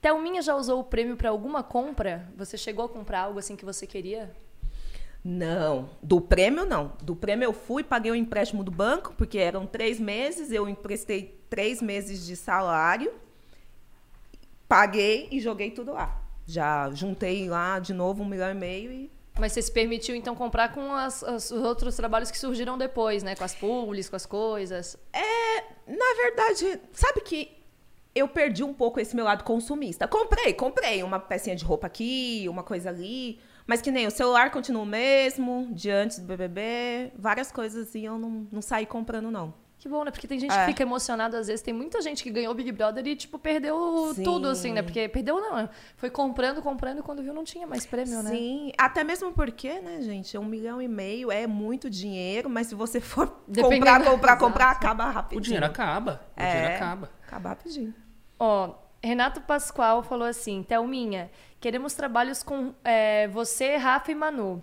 Thelminha já usou o prêmio pra alguma compra? Você chegou a comprar algo assim que você queria? Não, do prêmio não. Do prêmio eu fui, paguei o empréstimo do banco, porque eram três meses, eu emprestei três meses de salário, paguei e joguei tudo lá. Já juntei lá de novo um milhão e meio e. Mas você se permitiu então comprar com as- as- os outros trabalhos que surgiram depois, né? Com as publis, com as coisas. Na verdade, sabe que eu perdi um pouco esse meu lado consumista. Comprei, comprei uma pecinha de roupa aqui, uma coisa ali. Mas que nem o celular continua o mesmo, de antes do BBB. Várias coisas assim eu não, não saí comprando, não. Que bom, né? Porque tem gente É. que fica emocionado às vezes. Tem muita gente que ganhou o Big Brother e, tipo, perdeu Sim. tudo, assim, né? Porque perdeu, não. Foi comprando, comprando e quando viu não tinha mais prêmio, né? Sim, até mesmo porque, né, gente, um milhão e meio é muito dinheiro, mas se você for Dependendo- comprar, comprar, Exato. comprar, acaba rapidinho. O dinheiro acaba. O É. dinheiro acaba. Acaba rapidinho. Ó, Renato Pascoal falou assim: Thelminha, queremos trabalhos com é, você, Rafa e Manu.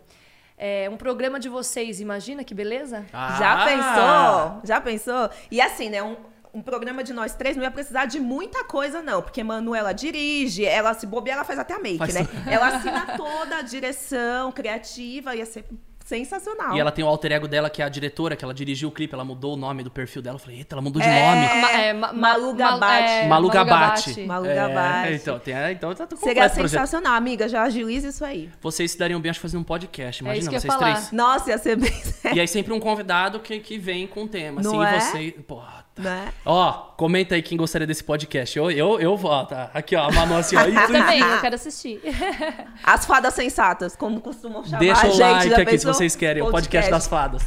É, um programa de vocês, imagina que beleza? Já Ah! pensou? Já pensou? E assim, né, um, um programa de nós três não ia precisar de muita coisa, não. Porque Manu, ela dirige, ela se bobear, ela faz até a make, Faz né? tudo. Ela assina toda a direção criativa, ia ser sensacional. E ela tem o alter ego dela, que é a diretora, que ela dirigiu o clipe, ela mudou o nome do perfil dela. Eu falei, eita, ela mudou de É. nome. Ma- é, ma- Malu ma- Gabate. é, Malu Gabate. Malu É, Gabate. então, tem, então tá tudo Seria sensacional, amiga. Já agiliza isso aí. Vocês se dariam bem, acho, fazendo um podcast. É Imagina, isso que eu ia vocês falar. três. Nossa, ia ser bem E aí sempre um convidado que, que vem com o tema. Não assim, é? e você. Pô, Né? Ó, comenta aí quem gostaria desse podcast. Eu, eu, eu vou, tá? Aqui, ó, a Manu assim, ó. Também, eu quero assistir. As fadas sensatas, como costumam chamar Deixa o gente. like aqui se vocês querem. O podcast das fadas.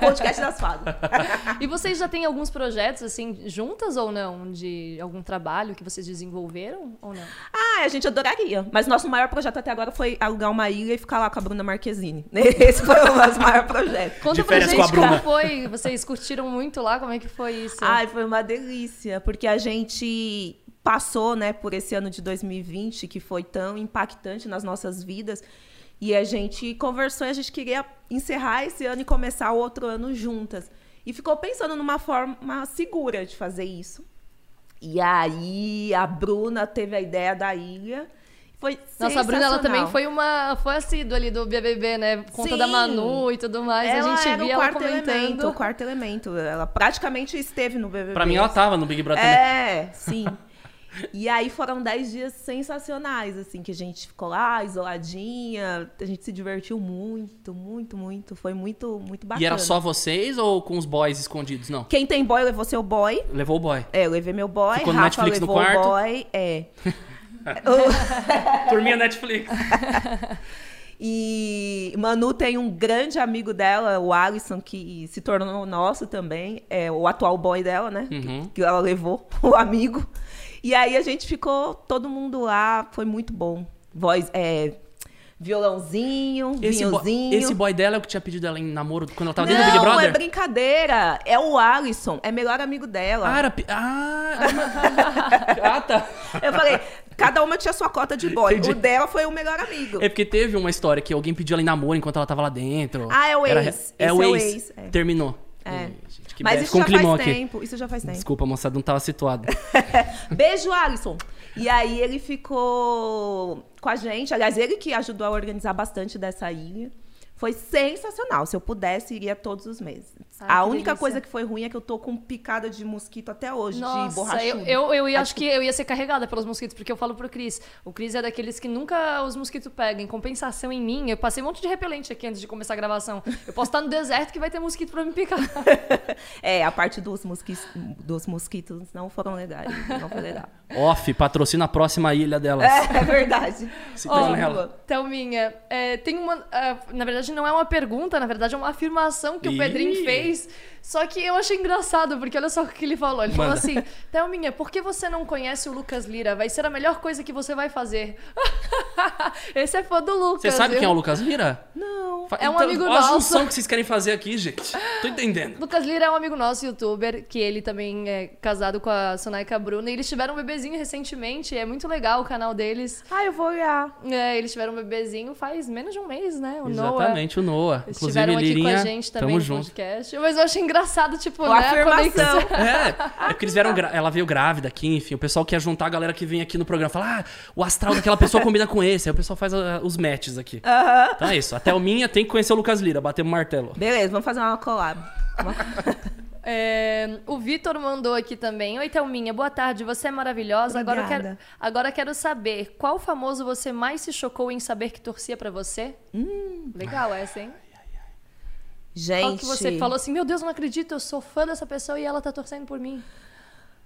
podcast das fadas. E vocês já têm alguns projetos, assim, juntas ou não? De algum trabalho que vocês desenvolveram ou não? Ah, a gente adoraria. Mas nosso maior projeto até agora foi alugar uma ilha e ficar lá com a Bruna Marquezine. Esse foi o nosso maior projeto. Conta De pra gente como foi. Vocês curtiram muito lá? Como é que foi isso? Ai, foi uma delícia, porque a gente passou, né, por esse ano de 2020 que foi tão impactante nas nossas vidas. E a gente conversou e a gente queria encerrar esse ano e começar o outro ano juntas. E ficou pensando numa forma segura de fazer isso. E aí a Bruna teve a ideia da ilha. Foi Nossa, a Bruna ela também foi uma foi assídua ali do BBB, né? Por Conta Sim. da Manu e tudo mais. Ela a gente era via o ela quarto elemento, o comentando. quarto elemento. Ela praticamente esteve no BBB. Pra mim, ela tava no Big Brother também. É, sim. E aí foram 10 dias sensacionais, assim, que a gente ficou lá, isoladinha, a gente se divertiu muito, muito, muito. Foi muito, muito bacana. E era só vocês ou com os boys escondidos? Não. Quem tem boy levou seu boy. Levou o boy. É, eu levei meu boy, Ficou no Rafa Netflix no levou quarto? o boy. É. Turminha Netflix. E Manu tem um grande amigo dela, o Alisson, que se tornou nosso também, é o atual boy dela, né? Uhum. Que, que ela levou, o amigo. E aí a gente ficou todo mundo lá, foi muito bom. Voz, é, violãozinho, Esse, vinhozinho. esse boy dela é o que tinha pedido ela em namoro quando ela tava dentro Não, do Big é Brother? brincadeira. É o Alisson, é melhor amigo dela. Ah, era. Ah, ah, tá. Eu falei, cada uma tinha sua cota de boy. Entendi. O dela foi o melhor amigo. É porque teve uma história que alguém pediu ela em namoro enquanto ela tava lá dentro. Ah, é o Era- ex. É é o ex. ex, é. Terminou. É. Gente, que Mas isso já faz aqui. tempo. Isso já faz tempo. Desculpa, moçada, não tava situado. Beijo, Alisson. E aí ele ficou com a gente. Aliás, ele que ajudou a organizar bastante dessa ilha. Foi sensacional. Se eu pudesse, iria todos os meses. Ai, a que única delícia. coisa que foi ruim é que eu tô com picada de mosquito até hoje, de Nossa, borrachudo. eu, eu, eu ia- Ah, acho que eu ia ser carregada pelos mosquitos, porque eu falo pro Cris. O Cris é daqueles que nunca os mosquitos pegam. Em compensação em mim, eu passei um monte de repelente aqui antes de começar a gravação. Eu posso estar no deserto que vai ter mosquito pra me picar. É, a parte dos mosquitos, dos mosquitos não foram legais. Não foi legal. Off, patrocina a próxima ilha delas. É, é verdade. Se pega nela. Thelminha, é, tem uma. é, na verdade, não é uma pergunta, na verdade, é uma afirmação que Ih. o Pedrinho fez. countries Só que eu achei engraçado, porque olha só o que ele falou. Ele falou Manda. assim: Thelminha, por que você não conhece o Lucas Lira? Vai ser a melhor coisa que você vai fazer. Esse é fã do Lucas. Você sabe viu? quem é o Lucas Lira? Não. Fa- É um então, amigo olha a nosso. junção que vocês querem fazer aqui, gente. Tô entendendo. Lucas Lira é um amigo nosso, youtuber, que ele também é casado com a Sonaika Bruna. E eles tiveram um bebezinho recentemente. É muito legal o canal deles. Ah, eu vou olhar. É, eles tiveram um bebezinho faz menos de um mês, né? O Noah. Exatamente, o Noah. Eles Inclusive, estiveram aqui Lirinha, com a gente também no junto. podcast. Mas eu achei engraçado, tipo, Uma né? a afirmação. conexão. É, é porque eles vieram. Ela veio grávida aqui, enfim. O pessoal quer juntar a galera que vem aqui no programa. Falar, ah, o astral daquela pessoa combina com esse. Aí o pessoal faz ah, os matches aqui. Então é isso. Até o minha tem que conhecer o Lucas Lira, bater o martelo. Beleza, vamos fazer uma collab. É, o Vitor mandou aqui também. Oi, Thelminha, boa tarde. Você é maravilhosa. Agora eu, quero, agora quero saber qual famoso você mais se chocou em saber que torcia pra você? Hum. Legal essa, hein? Gente. Qual que você falou assim, meu Deus, não acredito, eu sou fã dessa pessoa e ela tá torcendo por mim.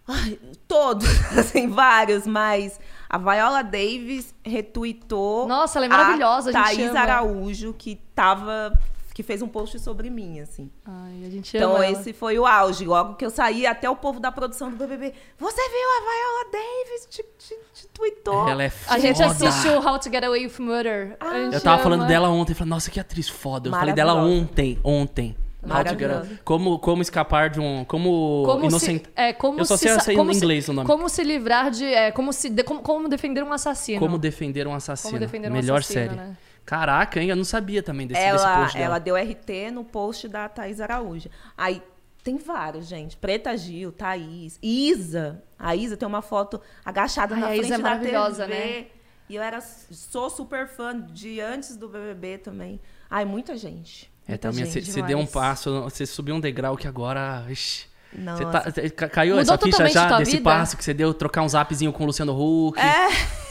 Ai, todos, assim, vários, mas a Viola Davis retuitou. Nossa, ela é maravilhosa, a gente Thaís ama. Araújo, que tava. Que fez um post sobre mim, assim. Ai, a gente Então, ama ela. esse foi o auge. Logo que eu saí, até o povo da produção do BBB. Você viu a Viola Davis? Te, te, te tweetou. Ela é A foda. gente assistiu How to Get Away with Murder. Ah, A Eu tava falando ama. dela ontem, falei, nossa, que atriz foda. Eu falei dela ontem, ontem. How to get Maravilhosa. a- Como, como escapar de um. Como, Como inocent... se, é, como Eu só se, sei sa- essa em como se- inglês o nome. Como se livrar de. É, como, se, de- como, como defender um assassino. Como defender um assassino. Como defender um Melhor assassino, série. né? Caraca, hein? Eu não sabia também desse, desse ela, post dela. ela deu RT no post da Thaís Araújo. Aí tem vários, gente. Preta Gil, Thaís, Isa. A Isa tem uma foto agachada Ai, na a frente Isa é da maravilhosa, TV. né? E eu era, sou super fã de antes do BBB também. Ai, muita gente. É, Muita também você deu um passo, você subiu um degrau que agora. Ixi. Você tá, caiu Mudou essa ficha totalmente já desse vida? passo que você deu trocar um zapzinho com o Luciano Huck? É.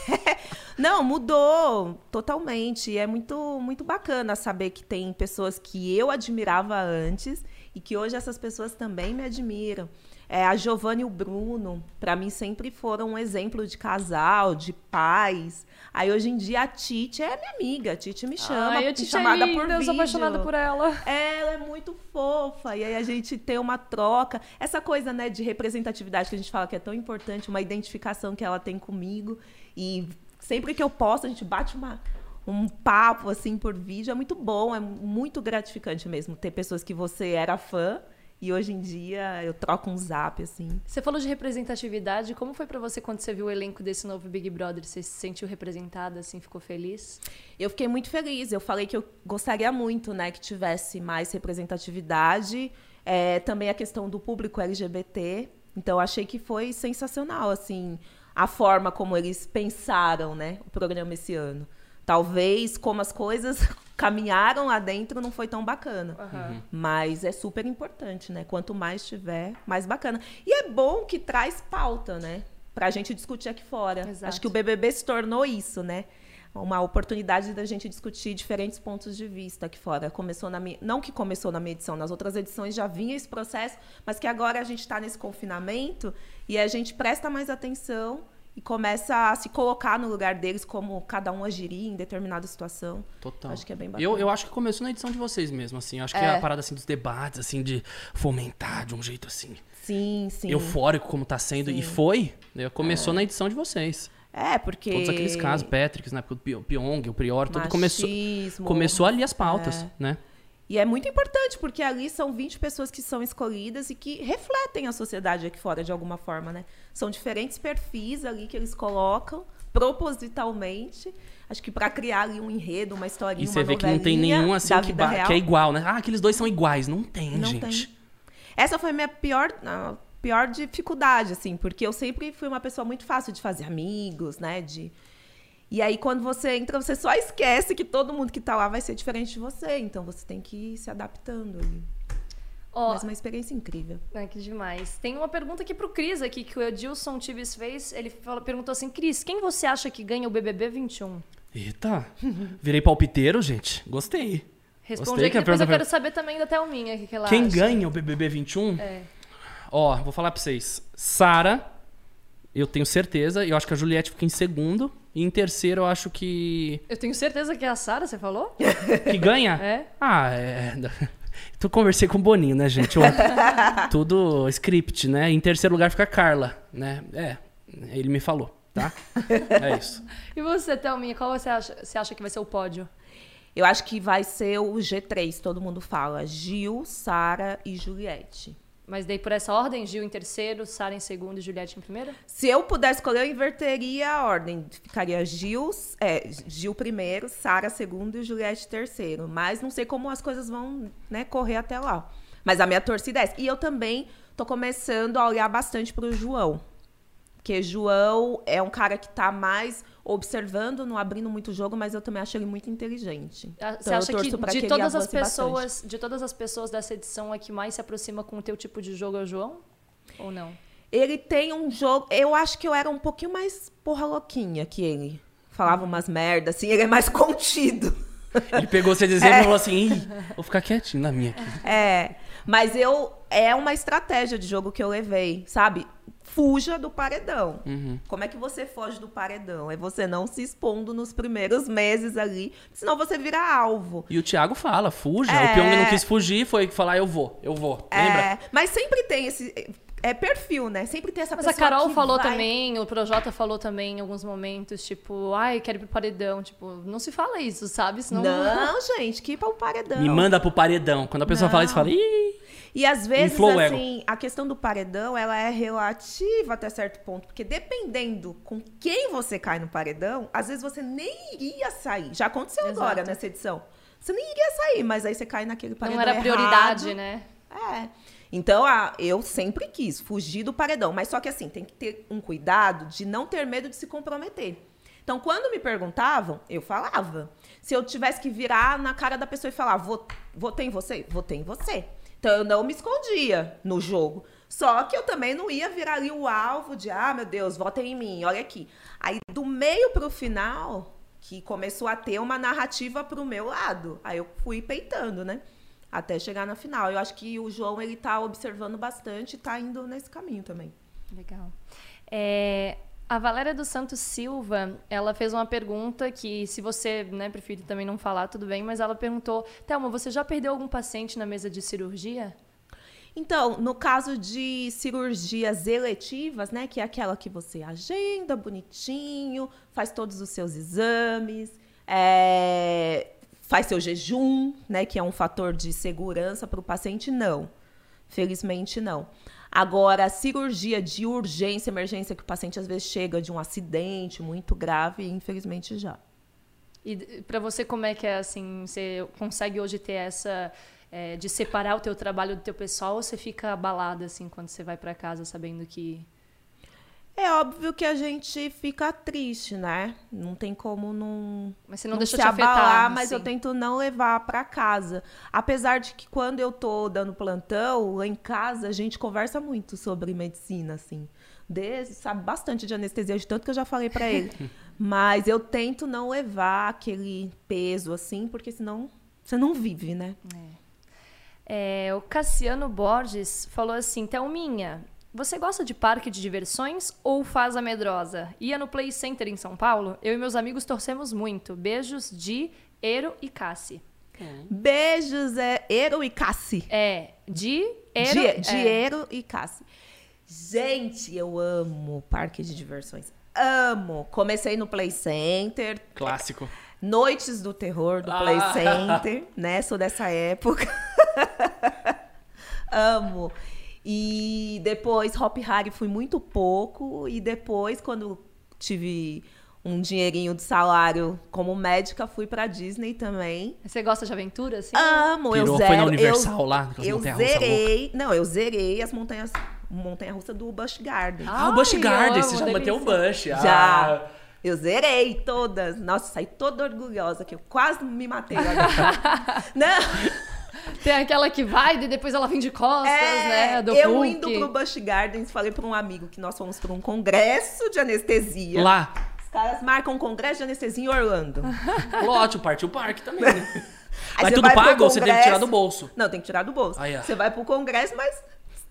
Não, mudou totalmente. E é muito, muito bacana saber que tem pessoas que eu admirava antes e que hoje essas pessoas também me admiram. É, a Giovanna e o Bruno, para mim, sempre foram um exemplo de casal, de pais. Aí, hoje em dia, a Titi é minha amiga. A Titi me chama, Ai, a me Titi chamada é linda, por eu vídeo. sou apaixonada por ela. Ela é muito fofa. E aí a gente tem uma troca. Essa coisa, né, de representatividade que a gente fala que é tão importante, uma identificação que ela tem comigo. E sempre que eu posto, a gente bate uma, um papo, assim, por vídeo. É muito bom, é muito gratificante mesmo ter pessoas que você era fã. E hoje em dia eu troco um zap, assim. Você falou de representatividade. Como foi pra você quando você viu o elenco desse novo Big Brother? Você se sentiu representada, assim, ficou feliz? Eu fiquei muito feliz. Eu falei que eu gostaria muito, né, que tivesse mais representatividade. É, também a questão do público LGBT. Então, achei que foi sensacional, assim, a forma como eles pensaram, né, o programa esse ano. Talvez como as coisas caminharam lá dentro não foi tão bacana. Aham. Mas é super importante, né? Quanto mais tiver, mais bacana. E é bom que traz pauta, né? Pra gente discutir aqui fora. Exato. Acho que o BBB se tornou isso, né? Uma oportunidade da gente discutir diferentes pontos de vista aqui fora. Começou na minha, não que começou na minha edição, nas outras edições já vinha esse processo, mas que agora a gente está nesse confinamento e a gente presta mais atenção e começa a se colocar no lugar deles como cada um agiria em determinada situação. Total. Acho que é bem bacana. Eu, eu acho que começou na edição de vocês mesmo, assim. Acho que é É. a parada assim dos debates, assim, de fomentar de um jeito assim. Sim, sim. Eufórico como tá sendo. E foi. né, Começou na edição de vocês. É, porque. Todos aqueles casos, Patrick, né? O Pi- o Pyong, o Prior, tudo começou. Começou ali as pautas, É. né? E é muito importante, porque ali são 20 pessoas que são escolhidas e que refletem a sociedade aqui fora de alguma forma, né? São diferentes perfis ali que eles colocam propositalmente. Acho que para criar ali um enredo, uma historinha, E você uma vê que não tem nenhum assim que, que é igual, né? Ah, aqueles dois são iguais. Não tem, Não gente. tem. Essa foi a minha pior, a pior dificuldade, assim, porque eu sempre fui uma pessoa muito fácil de fazer amigos, né? De... E aí, quando você entra, você só esquece que todo mundo que tá lá vai ser diferente de você. Então, você tem que ir se adaptando ali. Ó, Mas uma experiência incrível. Ai, que demais. Tem uma pergunta aqui pro Cris aqui, que o Edilson Tibes fez. Ele falou- perguntou assim, Cris, quem você acha que ganha o BBB 21? Eita. Virei palpiteiro, gente. Gostei. Responde Gostei aí que depois eu quero saber também da Thelminha, o que, que ela Quem acha. ganha o BBB 21? É. Ó, vou falar pra vocês. Sara, eu tenho certeza. Eu acho que a Juliette fica em segundo. E em terceiro, eu acho que. Eu tenho certeza que é a Sara, você falou? Que ganha? É? Ah, é. Tu conversei com o Boninho, né, gente? Ontem. Tudo script, né? Em terceiro lugar fica a Carla, né? É, ele me falou, tá? É isso. E você, Thelminha, qual você acha, você acha que vai ser o pódio? Eu acho que vai ser o G3, todo mundo fala. Gil, Sara e Juliette. Mas daí por essa ordem, Gil em terceiro, Sara em segundo e Juliette em primeiro? Se eu pudesse escolher, eu inverteria a ordem. Ficaria Gil, é, Gil primeiro, Sara segundo e Juliette terceiro. Mas não sei como as coisas vão né, correr até lá. Mas a minha torcida é essa. E eu também tô começando a olhar bastante pro João. Porque João é um cara que tá mais observando, não abrindo muito jogo, mas eu também acho ele muito inteligente. Ah, Então Você eu acha que de todas as bastante. pessoas, de todas as pessoas dessa edição, a que mais se aproxima com o teu tipo de jogo é o João? Ou não? Ele tem um jogo. Eu acho que eu era um pouquinho mais porra louquinha que ele. Falava umas merdas, assim, ele é mais contido. Ele pegou você dizendo e falou assim: vou ficar quietinho na minha aqui. É. Mas eu. É uma estratégia de jogo que eu levei, sabe? Fuja do paredão. Uhum. Como é que você foge do paredão? É você não se expondo nos primeiros meses ali, senão você vira alvo. E o Thiago fala, fuja. É. O Pyong não quis fugir, foi falar, eu vou, eu vou. Lembra? É, mas sempre tem esse. É perfil, né? Sempre tem essa Mas a pessoa. Carol que falou vai- também, o Projota falou também em alguns momentos, tipo, ai, quero ir pro paredão. Tipo, não se fala isso, sabe? Senão... Não, gente, que ir um paredão. Me manda pro paredão. Quando a pessoa fala isso, fala, ih. E às vezes, assim, a questão do paredão, ela é relativa até certo ponto. Porque dependendo com quem você cai no paredão, às vezes você nem iria sair. Já aconteceu Exato. agora nessa edição. Você nem iria sair, mas aí você cai naquele paredão Não era prioridade, errado. né? É. Então, a- eu sempre quis fugir do paredão. Mas só que assim, tem que ter um cuidado de não ter medo de se comprometer. Então, quando me perguntavam, eu falava. Se eu tivesse que virar na cara da pessoa e falar, "Vo- votei em você? Votei em você. Então, eu não me escondia no jogo. Só que eu também não ia virar ali o alvo de, ah, meu Deus, votem em mim, olha aqui. Aí, do meio pro final, que começou a ter uma narrativa pro meu lado. Aí eu fui peitando, né? até chegar na final. Eu acho que o João ele tá observando bastante e tá indo nesse caminho também. Legal. É, a Valéria dos Santos Silva, ela fez uma pergunta que, se você né, preferir também não falar, tudo bem, mas ela perguntou: Thelma, você já perdeu algum paciente na mesa de cirurgia? Então, no caso de cirurgias eletivas, né, que é aquela que você agenda bonitinho, faz todos os seus exames, é, faz seu jejum, né, que é um fator de segurança para o paciente, não. Felizmente não. Agora, cirurgia de urgência, emergência, que o paciente às vezes chega de um acidente muito grave, infelizmente já. E para você, como é que é assim? Você consegue hoje ter essa é, de separar o teu trabalho do teu pessoal ou você fica abalada assim quando você vai para casa sabendo que é óbvio que a gente fica triste, né? Não tem como não. Mas você não, não deixa se te abalar, afetar, mas assim. eu tento não levar para casa. Apesar de que quando eu tô dando plantão, lá em casa, a gente conversa muito sobre medicina, assim. Desde, sabe bastante de anestesia, de tanto que eu já falei para ele. mas eu tento não levar aquele peso, assim, porque senão você não vive, né? É, o Cassiano Borges falou assim: Thelminha, você gosta de parque de diversões ou faz a medrosa? Ia no Play Center em São Paulo? Eu e meus amigos torcemos muito. Beijos de Ero e Cassi. Beijos, é Ero e Cassi. É, de Ero. Die- é. Diero e Cassi. Gente, eu amo parque de diversões. Amo. Comecei no Play Center, Clássico. Noites do Terror do Play Ah. Center, né? Sou dessa época. Amo. E depois Hop Harry fui muito pouco e depois quando tive um dinheirinho de salário como médica fui pra Disney também. Você gosta de aventura, assim? Amo, Pirou, eu foi zero. na Universal eu, lá, eu zerei. Não, eu zerei as montanhas montanha russa do Busch Garden. Ah, o Busch Garden, você já bateu o delícia. Busch. Já. Ah. Eu zerei todas. Nossa, saí toda orgulhosa que eu quase me matei. Não, Tem aquela que vai e depois ela vem de costas, é, né? Do eu Hulk. indo pro Busch Gardens, falei pra um amigo que nós fomos pra um congresso de anestesia. Lá. Os caras marcam um congresso de anestesia em Orlando. Lógico, partiu o parque também, né? Mas tudo pago ou você tem que tirar do bolso? Não, tem que tirar do bolso. Aí, ó. Você vai pro congresso, mas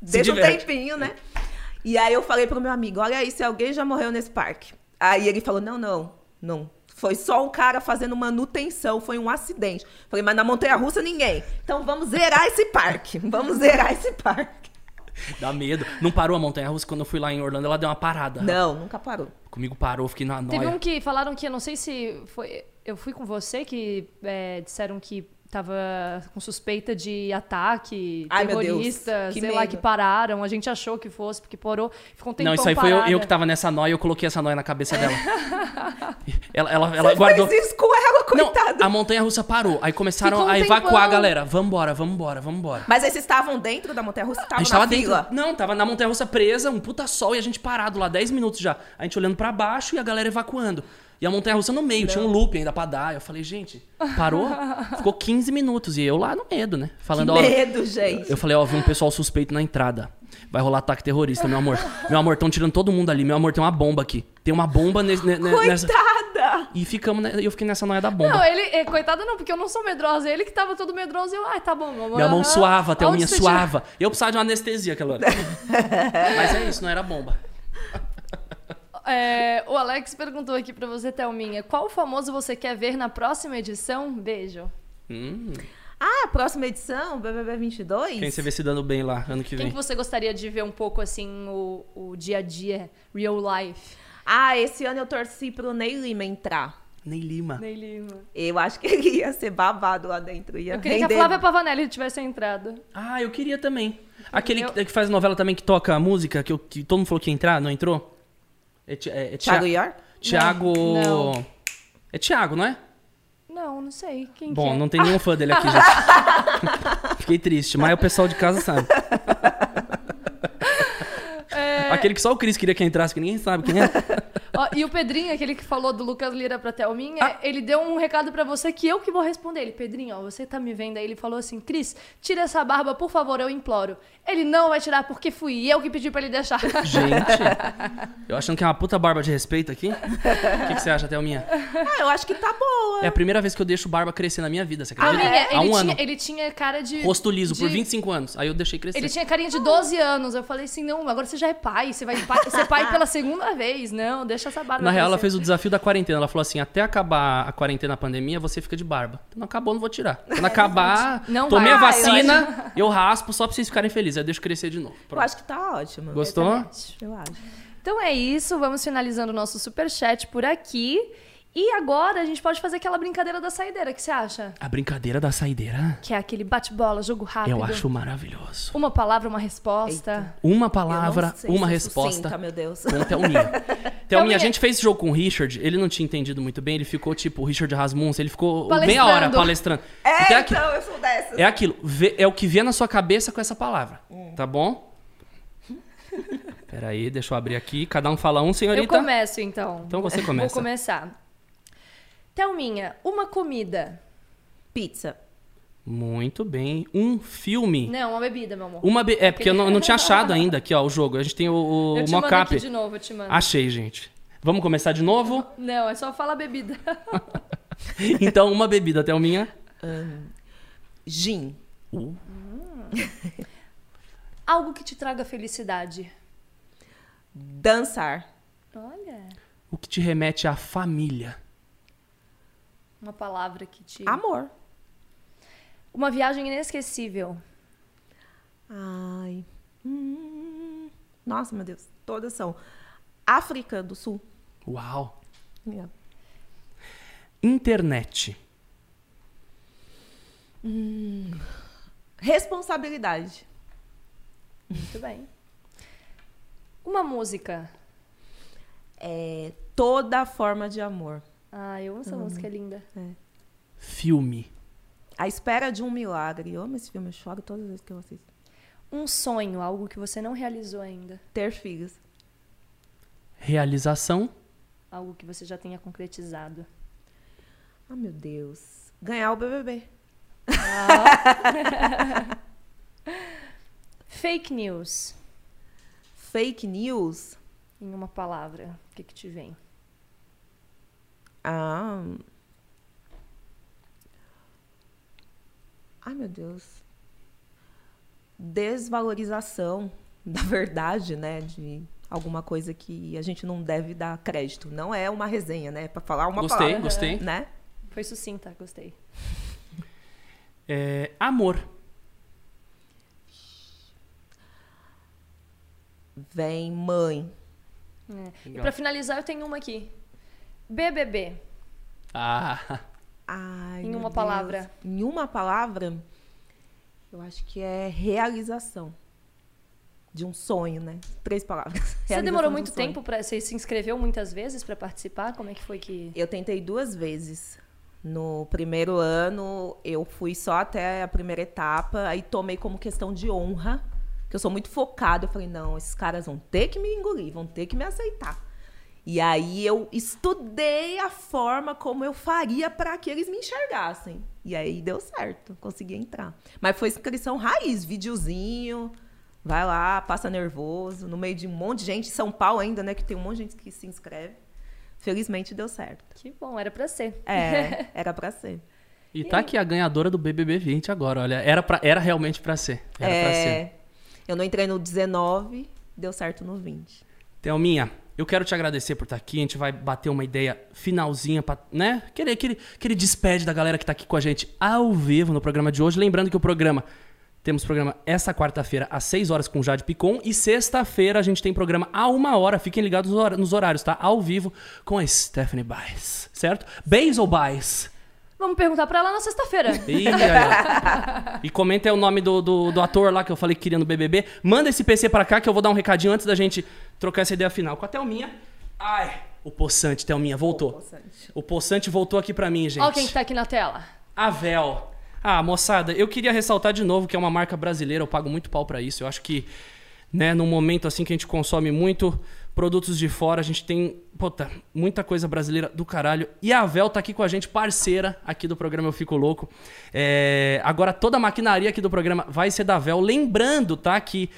deixa um tempinho, né? E aí eu falei pro meu amigo, olha aí, se alguém já morreu nesse parque. Aí ele falou, não, não, não. Foi só um cara fazendo manutenção, foi um acidente. Falei, mas na montanha-russa ninguém. Então vamos zerar esse parque. Vamos zerar esse parque. Dá medo. Não parou a montanha russa quando eu fui lá em Orlando, ela deu uma parada. Não, nunca parou. Comigo parou, fiquei na Teve noia. um que falaram que, eu não sei se foi. Eu fui com você que é, disseram que tava com suspeita de ataque, Ai, meu Deus, terrorista, que sei lá, medo. que pararam. A gente achou que fosse, porque parou. Ficou um tempão Não, isso aí foi eu, parada. eu que tava nessa noia, eu coloquei essa noia na cabeça dela. ela ela, ela Você guardou. fez isso com ela, Não, coitada. a montanha russa parou. Aí começaram um a evacuar tempão. a galera. Vambora, vambora, vambora. Mas aí vocês estavam dentro da montanha-russa? A Estavam gente na tava dentro. fila? Não, tava na montanha russa presa, um puta sol e a gente parado lá 10 minutos já. A gente olhando pra baixo e a galera evacuando. E a montanha russa no meio, tinha um loop ainda pra dar. Eu falei, gente, parou? Ficou 15 minutos. E eu lá no medo, né? Falando, Que ó. medo, gente. Eu falei, ó, vi um pessoal suspeito na entrada. Vai rolar ataque terrorista, meu amor. Meu amor, estão tirando todo mundo ali. Meu amor, tem uma bomba aqui. Tem uma bomba nesse, ne- ne- nessa. Coitada! E ficamos, ne- eu fiquei nessa noia da bomba. Não, ele, é, coitada não, porque eu não sou medrosa. Ele que tava todo medroso e eu, ai, tá bom, meu amor. Minha mão suava, até a minha suava. Eu precisava de uma anestesia aquela hora. Mas é isso, não era bomba. É, o Alex perguntou aqui pra você, Thelminha, qual famoso você quer ver na próxima edição? Beijo. Hum, Ah, próxima edição, BBB 22? quem você vê se dando bem lá, ano que Quem vem. que você gostaria de ver um pouco, assim, o, o dia a dia, real life? Ah, esse ano eu torci pro Ney Lima entrar. Ney Lima. Ney Lima. Eu acho que ele ia ser babado lá dentro. Ia Eu queria que a render- Flávia Pavanelli tivesse entrado. Ah, eu queria também. Aquele Eu- que, que faz novela também, que toca a música, que, eu- que todo mundo falou que ia entrar, não entrou? É, é, é Tia- Thiago Ior? Thiago. Não. É Thiago, não é? Não, não sei. Quem Bom, que é? não tem nenhum fã dele aqui, gente. Fiquei triste, mas o pessoal de casa sabe. É, Aquele que só o Cris queria que entrasse, que ninguém sabe quem é. Ó, e o Pedrinho, aquele que falou do Lucas Lira pra Thelminha, Ah. ele deu um recado pra você que eu que vou responder. Ele, Pedrinho, ó, você tá me vendo aí? Ele falou assim, Cris, tira essa barba, por favor, eu imploro. Ele não vai tirar porque fui eu que pedi pra ele deixar. Gente, eu achando que é uma puta barba de respeito aqui. O que, que você acha, Thelminha? Ah, eu acho que tá boa. É a primeira vez que eu deixo barba crescer na minha vida, você acredita? minha, Há ele, um tinha, ano. ele tinha cara de... Rosto liso por de- 25 anos. Aí eu deixei crescer. Ele tinha carinha de 12 anos. Eu falei assim, não, agora você já é pai. Você vai pai- ser pai pela segunda vez. Não, deixa essa barba Na real, ela fez o desafio da quarentena. Ela falou assim: até acabar a quarentena, a pandemia, você fica de barba. Não acabou, não vou tirar. Quando acabar, Não tomei vai. a Ah, eu vacina, eu, raspo só pra vocês ficarem felizes. Aí eu deixo crescer de novo. Eu Pronto. acho que tá ótimo. Gostou? Eu acho. Então é isso, vamos finalizando o nosso superchat por aqui. E agora a gente pode fazer aquela brincadeira da saideira, o que você acha? A brincadeira da saideira, Que é aquele bate-bola, jogo rápido. eu acho maravilhoso. Uma palavra, uma resposta. Uma Eu palavra, não sei uma se resposta. sucinta, meu Deus. Com o Thelminha. Thelminha, Thelminha. a gente fez esse jogo com o Richard, ele não tinha entendido muito bem, ele ficou tipo, o Richard Rasmussen, ele ficou meia hora palestrando. É, Então é aquilo, então, eu sou dessas. é aquilo, vê- é o que vier na sua cabeça com essa palavra, tá bom? Peraí, deixa eu abrir aqui, cada um fala um, Eu senhorita. começo então. Então você começa. Vou começar. Thelminha, uma comida. Pizza. Muito bem, um filme. Não, uma bebida, meu amor. Uma be- É, porque eu não, eu não tinha achado ainda aqui, ó, o jogo. A gente tem o, o eu te mando mockup. aqui de novo, eu te mando. Achei, gente. Vamos começar de novo? Não, é só falar bebida. Então, uma bebida, Thelminha. Gin. Algo que te traga felicidade. Dançar. Olha, O que te remete à família. Uma palavra que te... Amor. Uma viagem inesquecível. Ai. Hum. Nossa, meu Deus. Todas são. África do Sul. Uau. Yeah. Internet. Responsabilidade. Muito bem. Uma música. É toda forma de amor. Ah, eu amo essa música, é linda. Filme. A espera de um milagre. Eu amo esse filme, eu choro todas as vezes que eu assisto. Um sonho, algo que você não realizou ainda. Ter filhos. Realização. Algo que você já tenha concretizado. Ah, meu Deus. Ganhar o BBB. Fake news. Fake news. Em uma palavra. O que, que te vem? Ah. Ai, meu Deus. Desvalorização da verdade, né? De alguma coisa que a gente não deve dar crédito. Não é uma resenha, né? Pra falar uma Gostei, palavra. gostei. Né? Foi sucinta, gostei. É, amor. Vem mãe. É. E pra finalizar, eu tenho uma aqui. BBB. Ah, Ai, Em uma Deus. palavra. Em uma palavra, eu acho que é realização. De um sonho, né? Três palavras. Você demorou de um muito tempo para Você se inscreveu muitas vezes pra participar? Como é que foi que. Eu tentei duas vezes. No primeiro ano, eu fui só até a primeira etapa, aí tomei como questão de honra, que eu sou muito focada. Eu falei, não, esses caras vão ter que me engolir, vão ter que me aceitar. E aí eu estudei a forma como eu faria para que eles me enxergassem. E aí deu certo, consegui entrar. Mas foi inscrição raiz, videozinho. Vai lá, passa nervoso, no meio de um monte de gente, São Paulo ainda, né, que tem um monte de gente que se inscreve. Felizmente deu certo. Que bom, era pra ser. É, era pra ser. e tá aqui a ganhadora do BBB 20 agora, olha. Era, pra, era realmente pra ser. Era pra ser. É, eu não entrei no 19, deu certo no 20. Thelminha, eu quero te agradecer por estar aqui. A gente vai bater uma ideia finalzinha, pra, né? Aquele, aquele, aquele despede da galera que tá aqui com a gente ao vivo no programa de hoje. Lembrando que o programa. Temos programa essa quarta-feira às 6 horas com Jade Picon. E sexta-feira a gente tem programa a uma hora. Fiquem ligados nos hor- nos horários, tá? Ao vivo com a Stephanie Baez. Certo? Ou Baez? Vamos perguntar pra ela na sexta-feira. Ih, aí, ó. E comenta aí o nome do, do, do ator lá que eu falei que queria no BBB. Manda esse PC pra cá que eu vou dar um recadinho antes da gente trocar essa ideia final. Com a Thelminha. Ai, o Poçante, Thelminha, voltou. Poçante. O Poçante voltou aqui pra mim, gente. Olha quem que tá aqui na tela. A Vel. Ah, moçada, eu queria ressaltar de novo que é uma marca brasileira, eu pago muito pau pra isso. Eu acho que, né, num momento assim que a gente consome muito produtos de fora, a gente tem, puta, muita coisa brasileira do caralho. E a Vel tá aqui com a gente, parceira aqui do programa Eu Fico Louco. É, agora toda a maquinaria aqui do programa vai ser da Vel. Lembrando, tá, que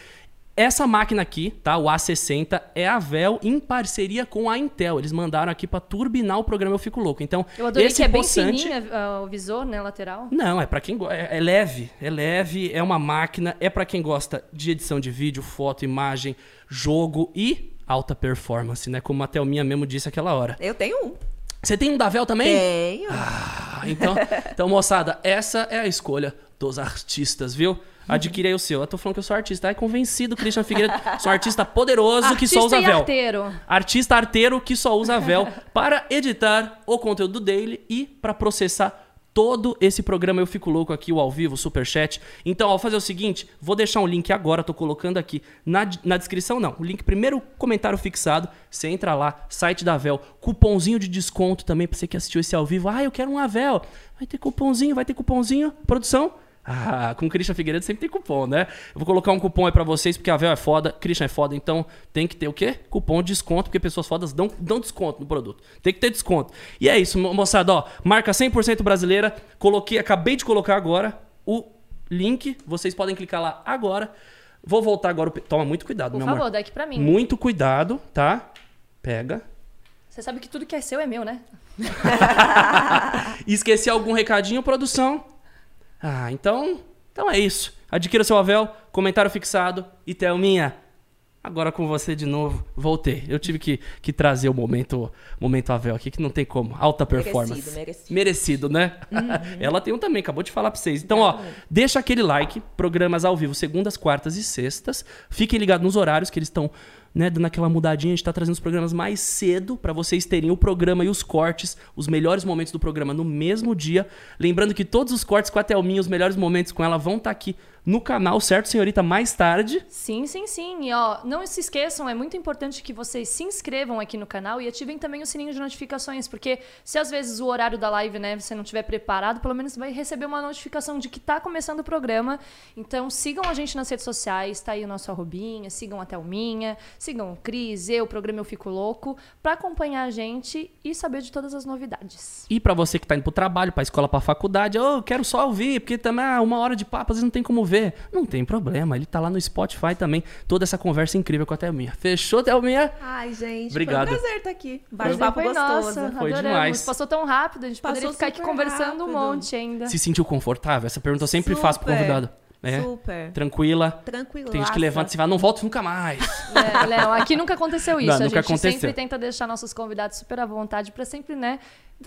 essa máquina aqui, tá? O A60 é a Vel em parceria com a Intel. Eles mandaram aqui para turbinar o programa Eu Fico Louco. Então, Eu adorei esse que é bem possante... fininha ah, o visor, né, lateral. Não, é para quem go- é, é leve, é leve, é uma máquina, é para quem gosta de edição de vídeo, foto, imagem, jogo e alta performance, né? Como a Thelminha mesmo disse aquela hora. Eu tenho um. Você tem um da Vel também? Tenho. Ah, então, então, moçada, essa é a escolha dos artistas, viu? Adquire aí o seu. Eu tô falando que eu sou artista. Ai, convencido, Christian Figueiredo. Sou artista poderoso que só Artista usa e véu. arteiro. Artista arteiro que só usa véu para editar o conteúdo dele e para processar todo esse programa. Eu fico louco aqui, o ao vivo, o superchat. Então, ao fazer o seguinte, vou deixar um link agora, tô colocando aqui na, na descrição, não. O link, primeiro comentário fixado. Você entra lá, site da Vel, cupomzinho de desconto também pra você que assistiu esse ao vivo. Ah, eu quero um Avel. Vai ter cupomzinho, vai ter cupomzinho. Produção? Ah, com o Christian Figueiredo sempre tem cupom, né? Eu vou colocar um cupom aí pra vocês, porque a Vel é foda, Christian é foda, então tem que ter o quê? Cupom de desconto, porque pessoas fodas dão, dão desconto no produto. Tem que ter desconto. E é isso, mo- moçada, ó, marca 100% brasileira, coloquei, acabei de colocar agora o link, vocês podem clicar lá agora. Vou voltar agora, toma muito cuidado, Por meu favor, amor. dá aqui pra mim. Muito cuidado, tá? Pega. Você sabe que tudo que é seu é meu, né? Esqueci algum recadinho, produção? Ah, então, então é isso. Adquira seu Avel, comentário fixado e Thelminha. Agora com você de novo. Voltei. Eu tive que, que trazer o momento, momento Avel aqui, que não tem como. Alta performance. Merecido, merecido. Merecido, né? Ela tem um também, acabou de falar pra vocês. Então, ó, deixa aquele like. Programas ao vivo, segundas, quartas e sextas. Fiquem ligados nos horários que eles estão, né, dando aquela mudadinha. A gente tá trazendo os programas mais cedo pra vocês terem o programa e os cortes, os melhores momentos do programa no mesmo dia. Lembrando que todos os cortes com a Thelminha, os melhores momentos com ela vão estar aqui no canal, certo, senhorita? Mais tarde. Sim, sim, sim. E ó, não se esqueçam, é muito importante que vocês se inscrevam aqui no canal e ativem também o sininho de notificações, porque se às vezes o horário da live, né, você não estiver preparado, pelo menos vai receber uma notificação de que tá começando o programa. Então sigam a gente nas redes sociais, tá aí o nosso arrobinha, sigam a Thelminha, sigam o Cris, eu, o programa Eu Fico Louco, pra acompanhar a gente e saber de todas as novidades. E pra você que tá indo pro trabalho, pra escola, pra faculdade, eu quero só ouvir, porque também ah, uma hora de papo, às vezes não tem como ver. Não tem problema, ele tá lá no Spotify também. Toda essa conversa incrível com a Thelminha. Fechou, Thelminha? Ai, gente. Obrigado. Foi um prazer estar aqui. Mas Bate-papo foi gostoso. nossa, Foi adoramos. demais. Passou tão rápido, a gente Passou poderia ficar aqui super conversando um rápido. monte ainda. Se sentiu confortável? Essa pergunta eu sempre faço pro Super. convidado. É? Super. Tranquila. Tranquilo. Tem gente que levanta e fala, não volto nunca mais. É, Léo, aqui nunca aconteceu isso. Não, a nunca gente aconteceu. sempre tenta deixar nossos convidados super à vontade pra sempre, né,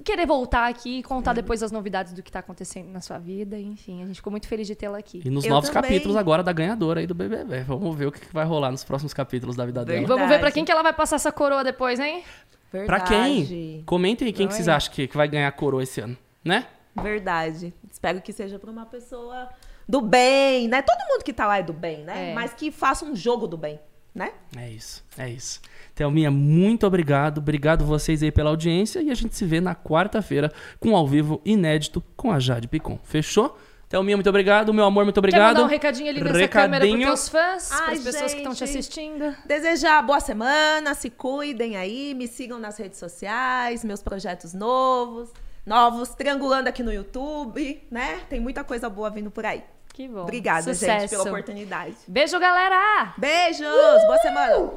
querer voltar aqui e contar depois as novidades do que tá acontecendo na sua vida. Enfim, a gente ficou muito feliz de tê-la aqui. E nos Eu novos também. capítulos agora da ganhadora aí do BBB. Vamos ver o que vai rolar nos próximos capítulos da vida dela. Verdade. Vamos ver pra quem que ela vai passar essa coroa depois, hein? Pra Verdade. quem? Comentem aí quem que vocês acham que, que vai ganhar a coroa esse ano, né? Verdade. Espero que seja pra uma pessoa do bem, né? Todo mundo que tá lá é do bem, né? É. Mas que faça um jogo do bem, né? É isso, é isso. Thelminha, muito obrigado. Obrigado vocês aí pela audiência. E a gente se vê na quarta-feira com um ao vivo inédito com a Jade Picon. Fechou? Thelminha, muito obrigado. Meu amor, muito Quer obrigado. mandar um recadinho ali nessa câmera pros teus fãs, Ai, pras pessoas que estão te gente. assistindo? Desejar boa semana, se cuidem aí, me sigam nas redes sociais, meus projetos novos, novos, triangulando aqui no YouTube, né? Tem muita coisa boa vindo por aí. Que bom. Obrigada, Sucesso. gente, pela oportunidade. Beijo, galera! Beijos! Boa semana!